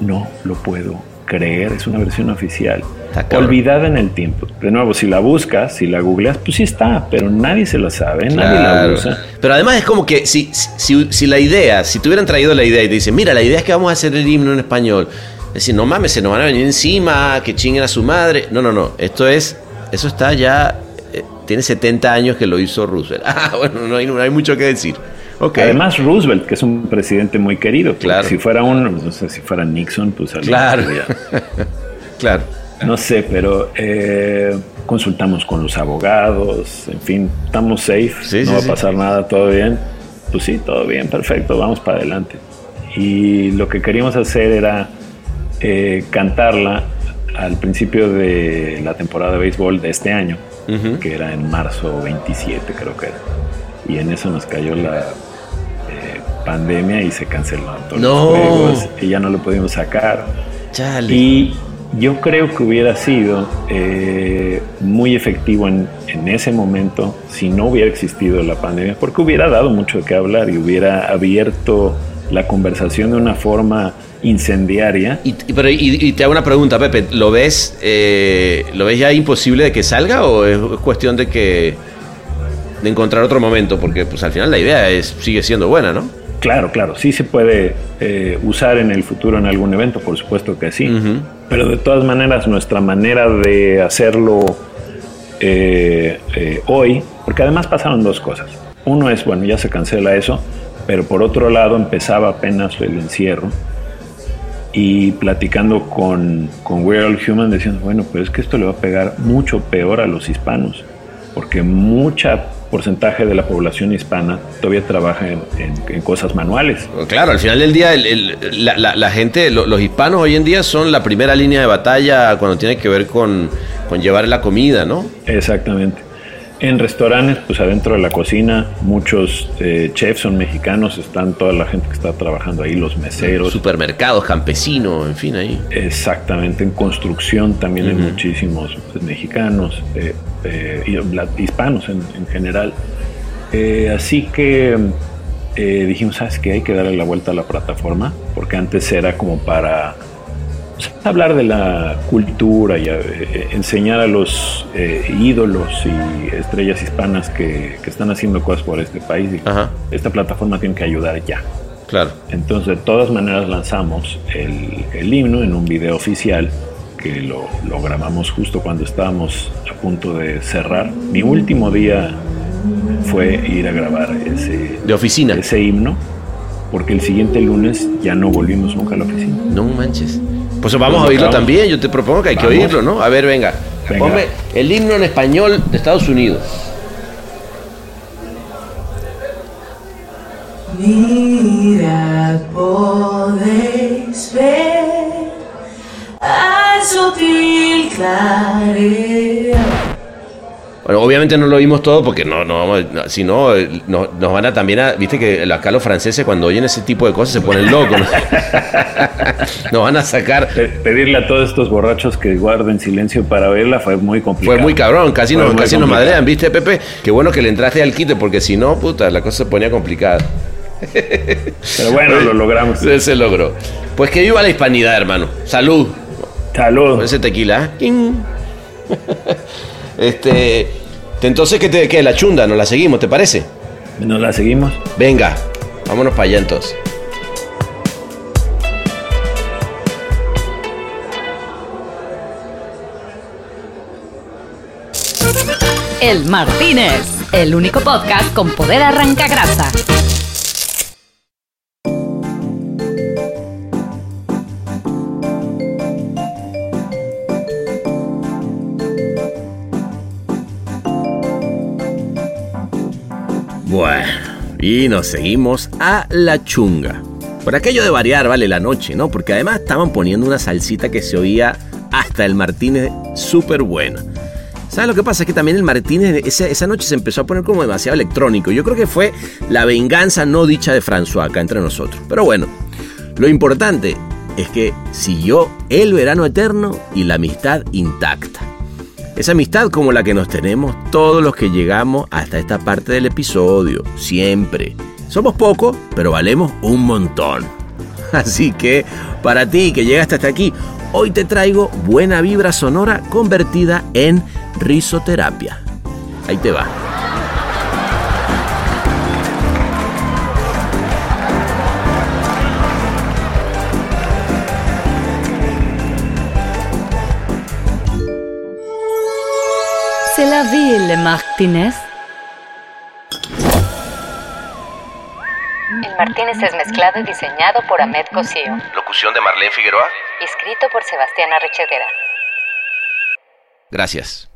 no lo puedo creer, es una versión oficial. Está cabrón. Olvidada en el tiempo. De nuevo, si la buscas, si la googleas, pues sí está, pero nadie se lo sabe, nadie la Claro. usa. Pero además es como que si, si, si la idea, si te hubieran traído la idea y te dicen, mira, la idea es que vamos a hacer el himno en español. Es decir, no mames, se nos van a venir encima, que chinguen a su madre. No, no, no. Esto es, eso está ya, tiene 70 años que lo hizo Roosevelt. Ah, bueno, no hay, no hay mucho que decir. Ok. Además, Roosevelt, que es un presidente muy querido. Claro. Si fuera un, no sé, si fuera Nixon, pues claro. claro. No sé, pero eh, consultamos con los abogados, en fin, estamos safe, Sí, no sí, va a pasar nada, todo bien. Pues sí, todo bien, perfecto, vamos para adelante. Y lo que queríamos hacer era eh, cantarla al principio de la temporada de béisbol de este año, Ujú. que era en marzo 27 creo que era. Y en eso nos cayó la eh, pandemia y se cancelaron todos No. los juegos y ya no lo pudimos sacar. Chale. Y yo creo que hubiera sido eh, muy efectivo en, en ese momento si no hubiera existido la pandemia, porque hubiera dado mucho de qué hablar y hubiera abierto la conversación de una forma incendiaria. Y, y- pero, y, y te hago una pregunta, Pepe. ¿Lo ves, eh, ¿Lo ves ya imposible de que salga o es cuestión de que de encontrar otro momento? Porque pues al final la idea es sigue siendo buena, ¿no? Claro, claro, sí se puede eh, usar en el futuro en algún evento, por supuesto que sí. Pero de todas maneras, nuestra manera de hacerlo eh, hoy, porque además pasaron dos cosas. Uno es, bueno, ya se cancela eso, pero por otro lado empezaba apenas el encierro y platicando con, con We're All Human diciendo, bueno, pero es que esto le va a pegar mucho peor a los hispanos, porque mucha porcentaje de la población hispana todavía trabaja en, en- en cosas manuales. Claro, al final del día el- el- la, la- la gente, lo- los hispanos hoy en día son la primera línea de batalla cuando tiene que ver con, con llevar la comida, ¿no? Exactamente. En restaurantes, pues adentro de la cocina, muchos eh, chefs son mexicanos, están toda la gente que está trabajando ahí, los meseros. Supermercados, campesinos, en fin, ahí. Exactamente, en construcción también hay muchísimos pues, mexicanos, eh, eh, y hispanos en, en general. Así que dijimos, ¿sabes qué? Hay que darle la vuelta a la plataforma, porque antes era como para hablar de la cultura y eh, eh, enseñar a los eh, ídolos y estrellas hispanas que, que están haciendo cosas por este país. Y Ajá. esta plataforma tiene que ayudar ya. Claro. Entonces, de todas maneras, lanzamos el, el himno en un video oficial que lo, lo grabamos justo cuando estábamos a punto de cerrar. Mi último día fue ir a grabar ese, De oficina. ese himno, porque el siguiente lunes ya no volvimos nunca a la oficina. No manches. Pues vamos a oírlo también. Yo te propongo que hay que oírlo, ¿no? A ver, venga. Venga. Ponme el himno en español de Estados Unidos. Mirad, podéis ver a sutil. Bueno, obviamente no lo oímos todo porque no, no vamos, no, si no, eh, no- nos van a también a, viste que acá los franceses cuando oyen ese tipo de cosas se ponen locos. ¿no? nos van a sacar. Pe- Pedirle a todos estos borrachos que guarden silencio para verla fue muy complicado. Fue muy cabrón, casi Fue nos, casi nos madrean, ¿viste, Pepe? Qué bueno que le entraste al quite porque si no, puta, la cosa se ponía complicada. Pero bueno, lo logramos. Se, se logró. Pues que viva la hispanidad, hermano. Salud. Salud. Con ese tequila. ¿eh? Este. Entonces, ¿qué te qué? La chunda, nos la seguimos, ¿te parece? ¿Nos la seguimos? Venga, vámonos para allá entonces. El Martínez, el único podcast con poder arranca grasa. Bueno, y nos seguimos a la chunga. Por aquello de variar, vale, la noche, ¿no? Porque además estaban poniendo una salsita que se oía hasta el Martínez súper buena. ¿Sabes lo que pasa? Es que también el Martínez esa, noche se empezó a poner como demasiado electrónico. Yo creo que fue la venganza no dicha de François acá entre nosotros. Pero bueno, lo importante es que siguió el verano eterno y la amistad intacta. Esa amistad como la que nos tenemos todos los que llegamos hasta esta parte del episodio, siempre. Somos pocos, pero valemos un montón. Así que, para ti que llegaste hasta aquí, hoy te traigo buena vibra sonora convertida en risoterapia. Ahí te va. Ville, Martínez. El Martínez es mezclado y diseñado por Ahmed Cosío Locución de Marlene Figueroa. y escrito por Sebastián Arrechedera. Gracias.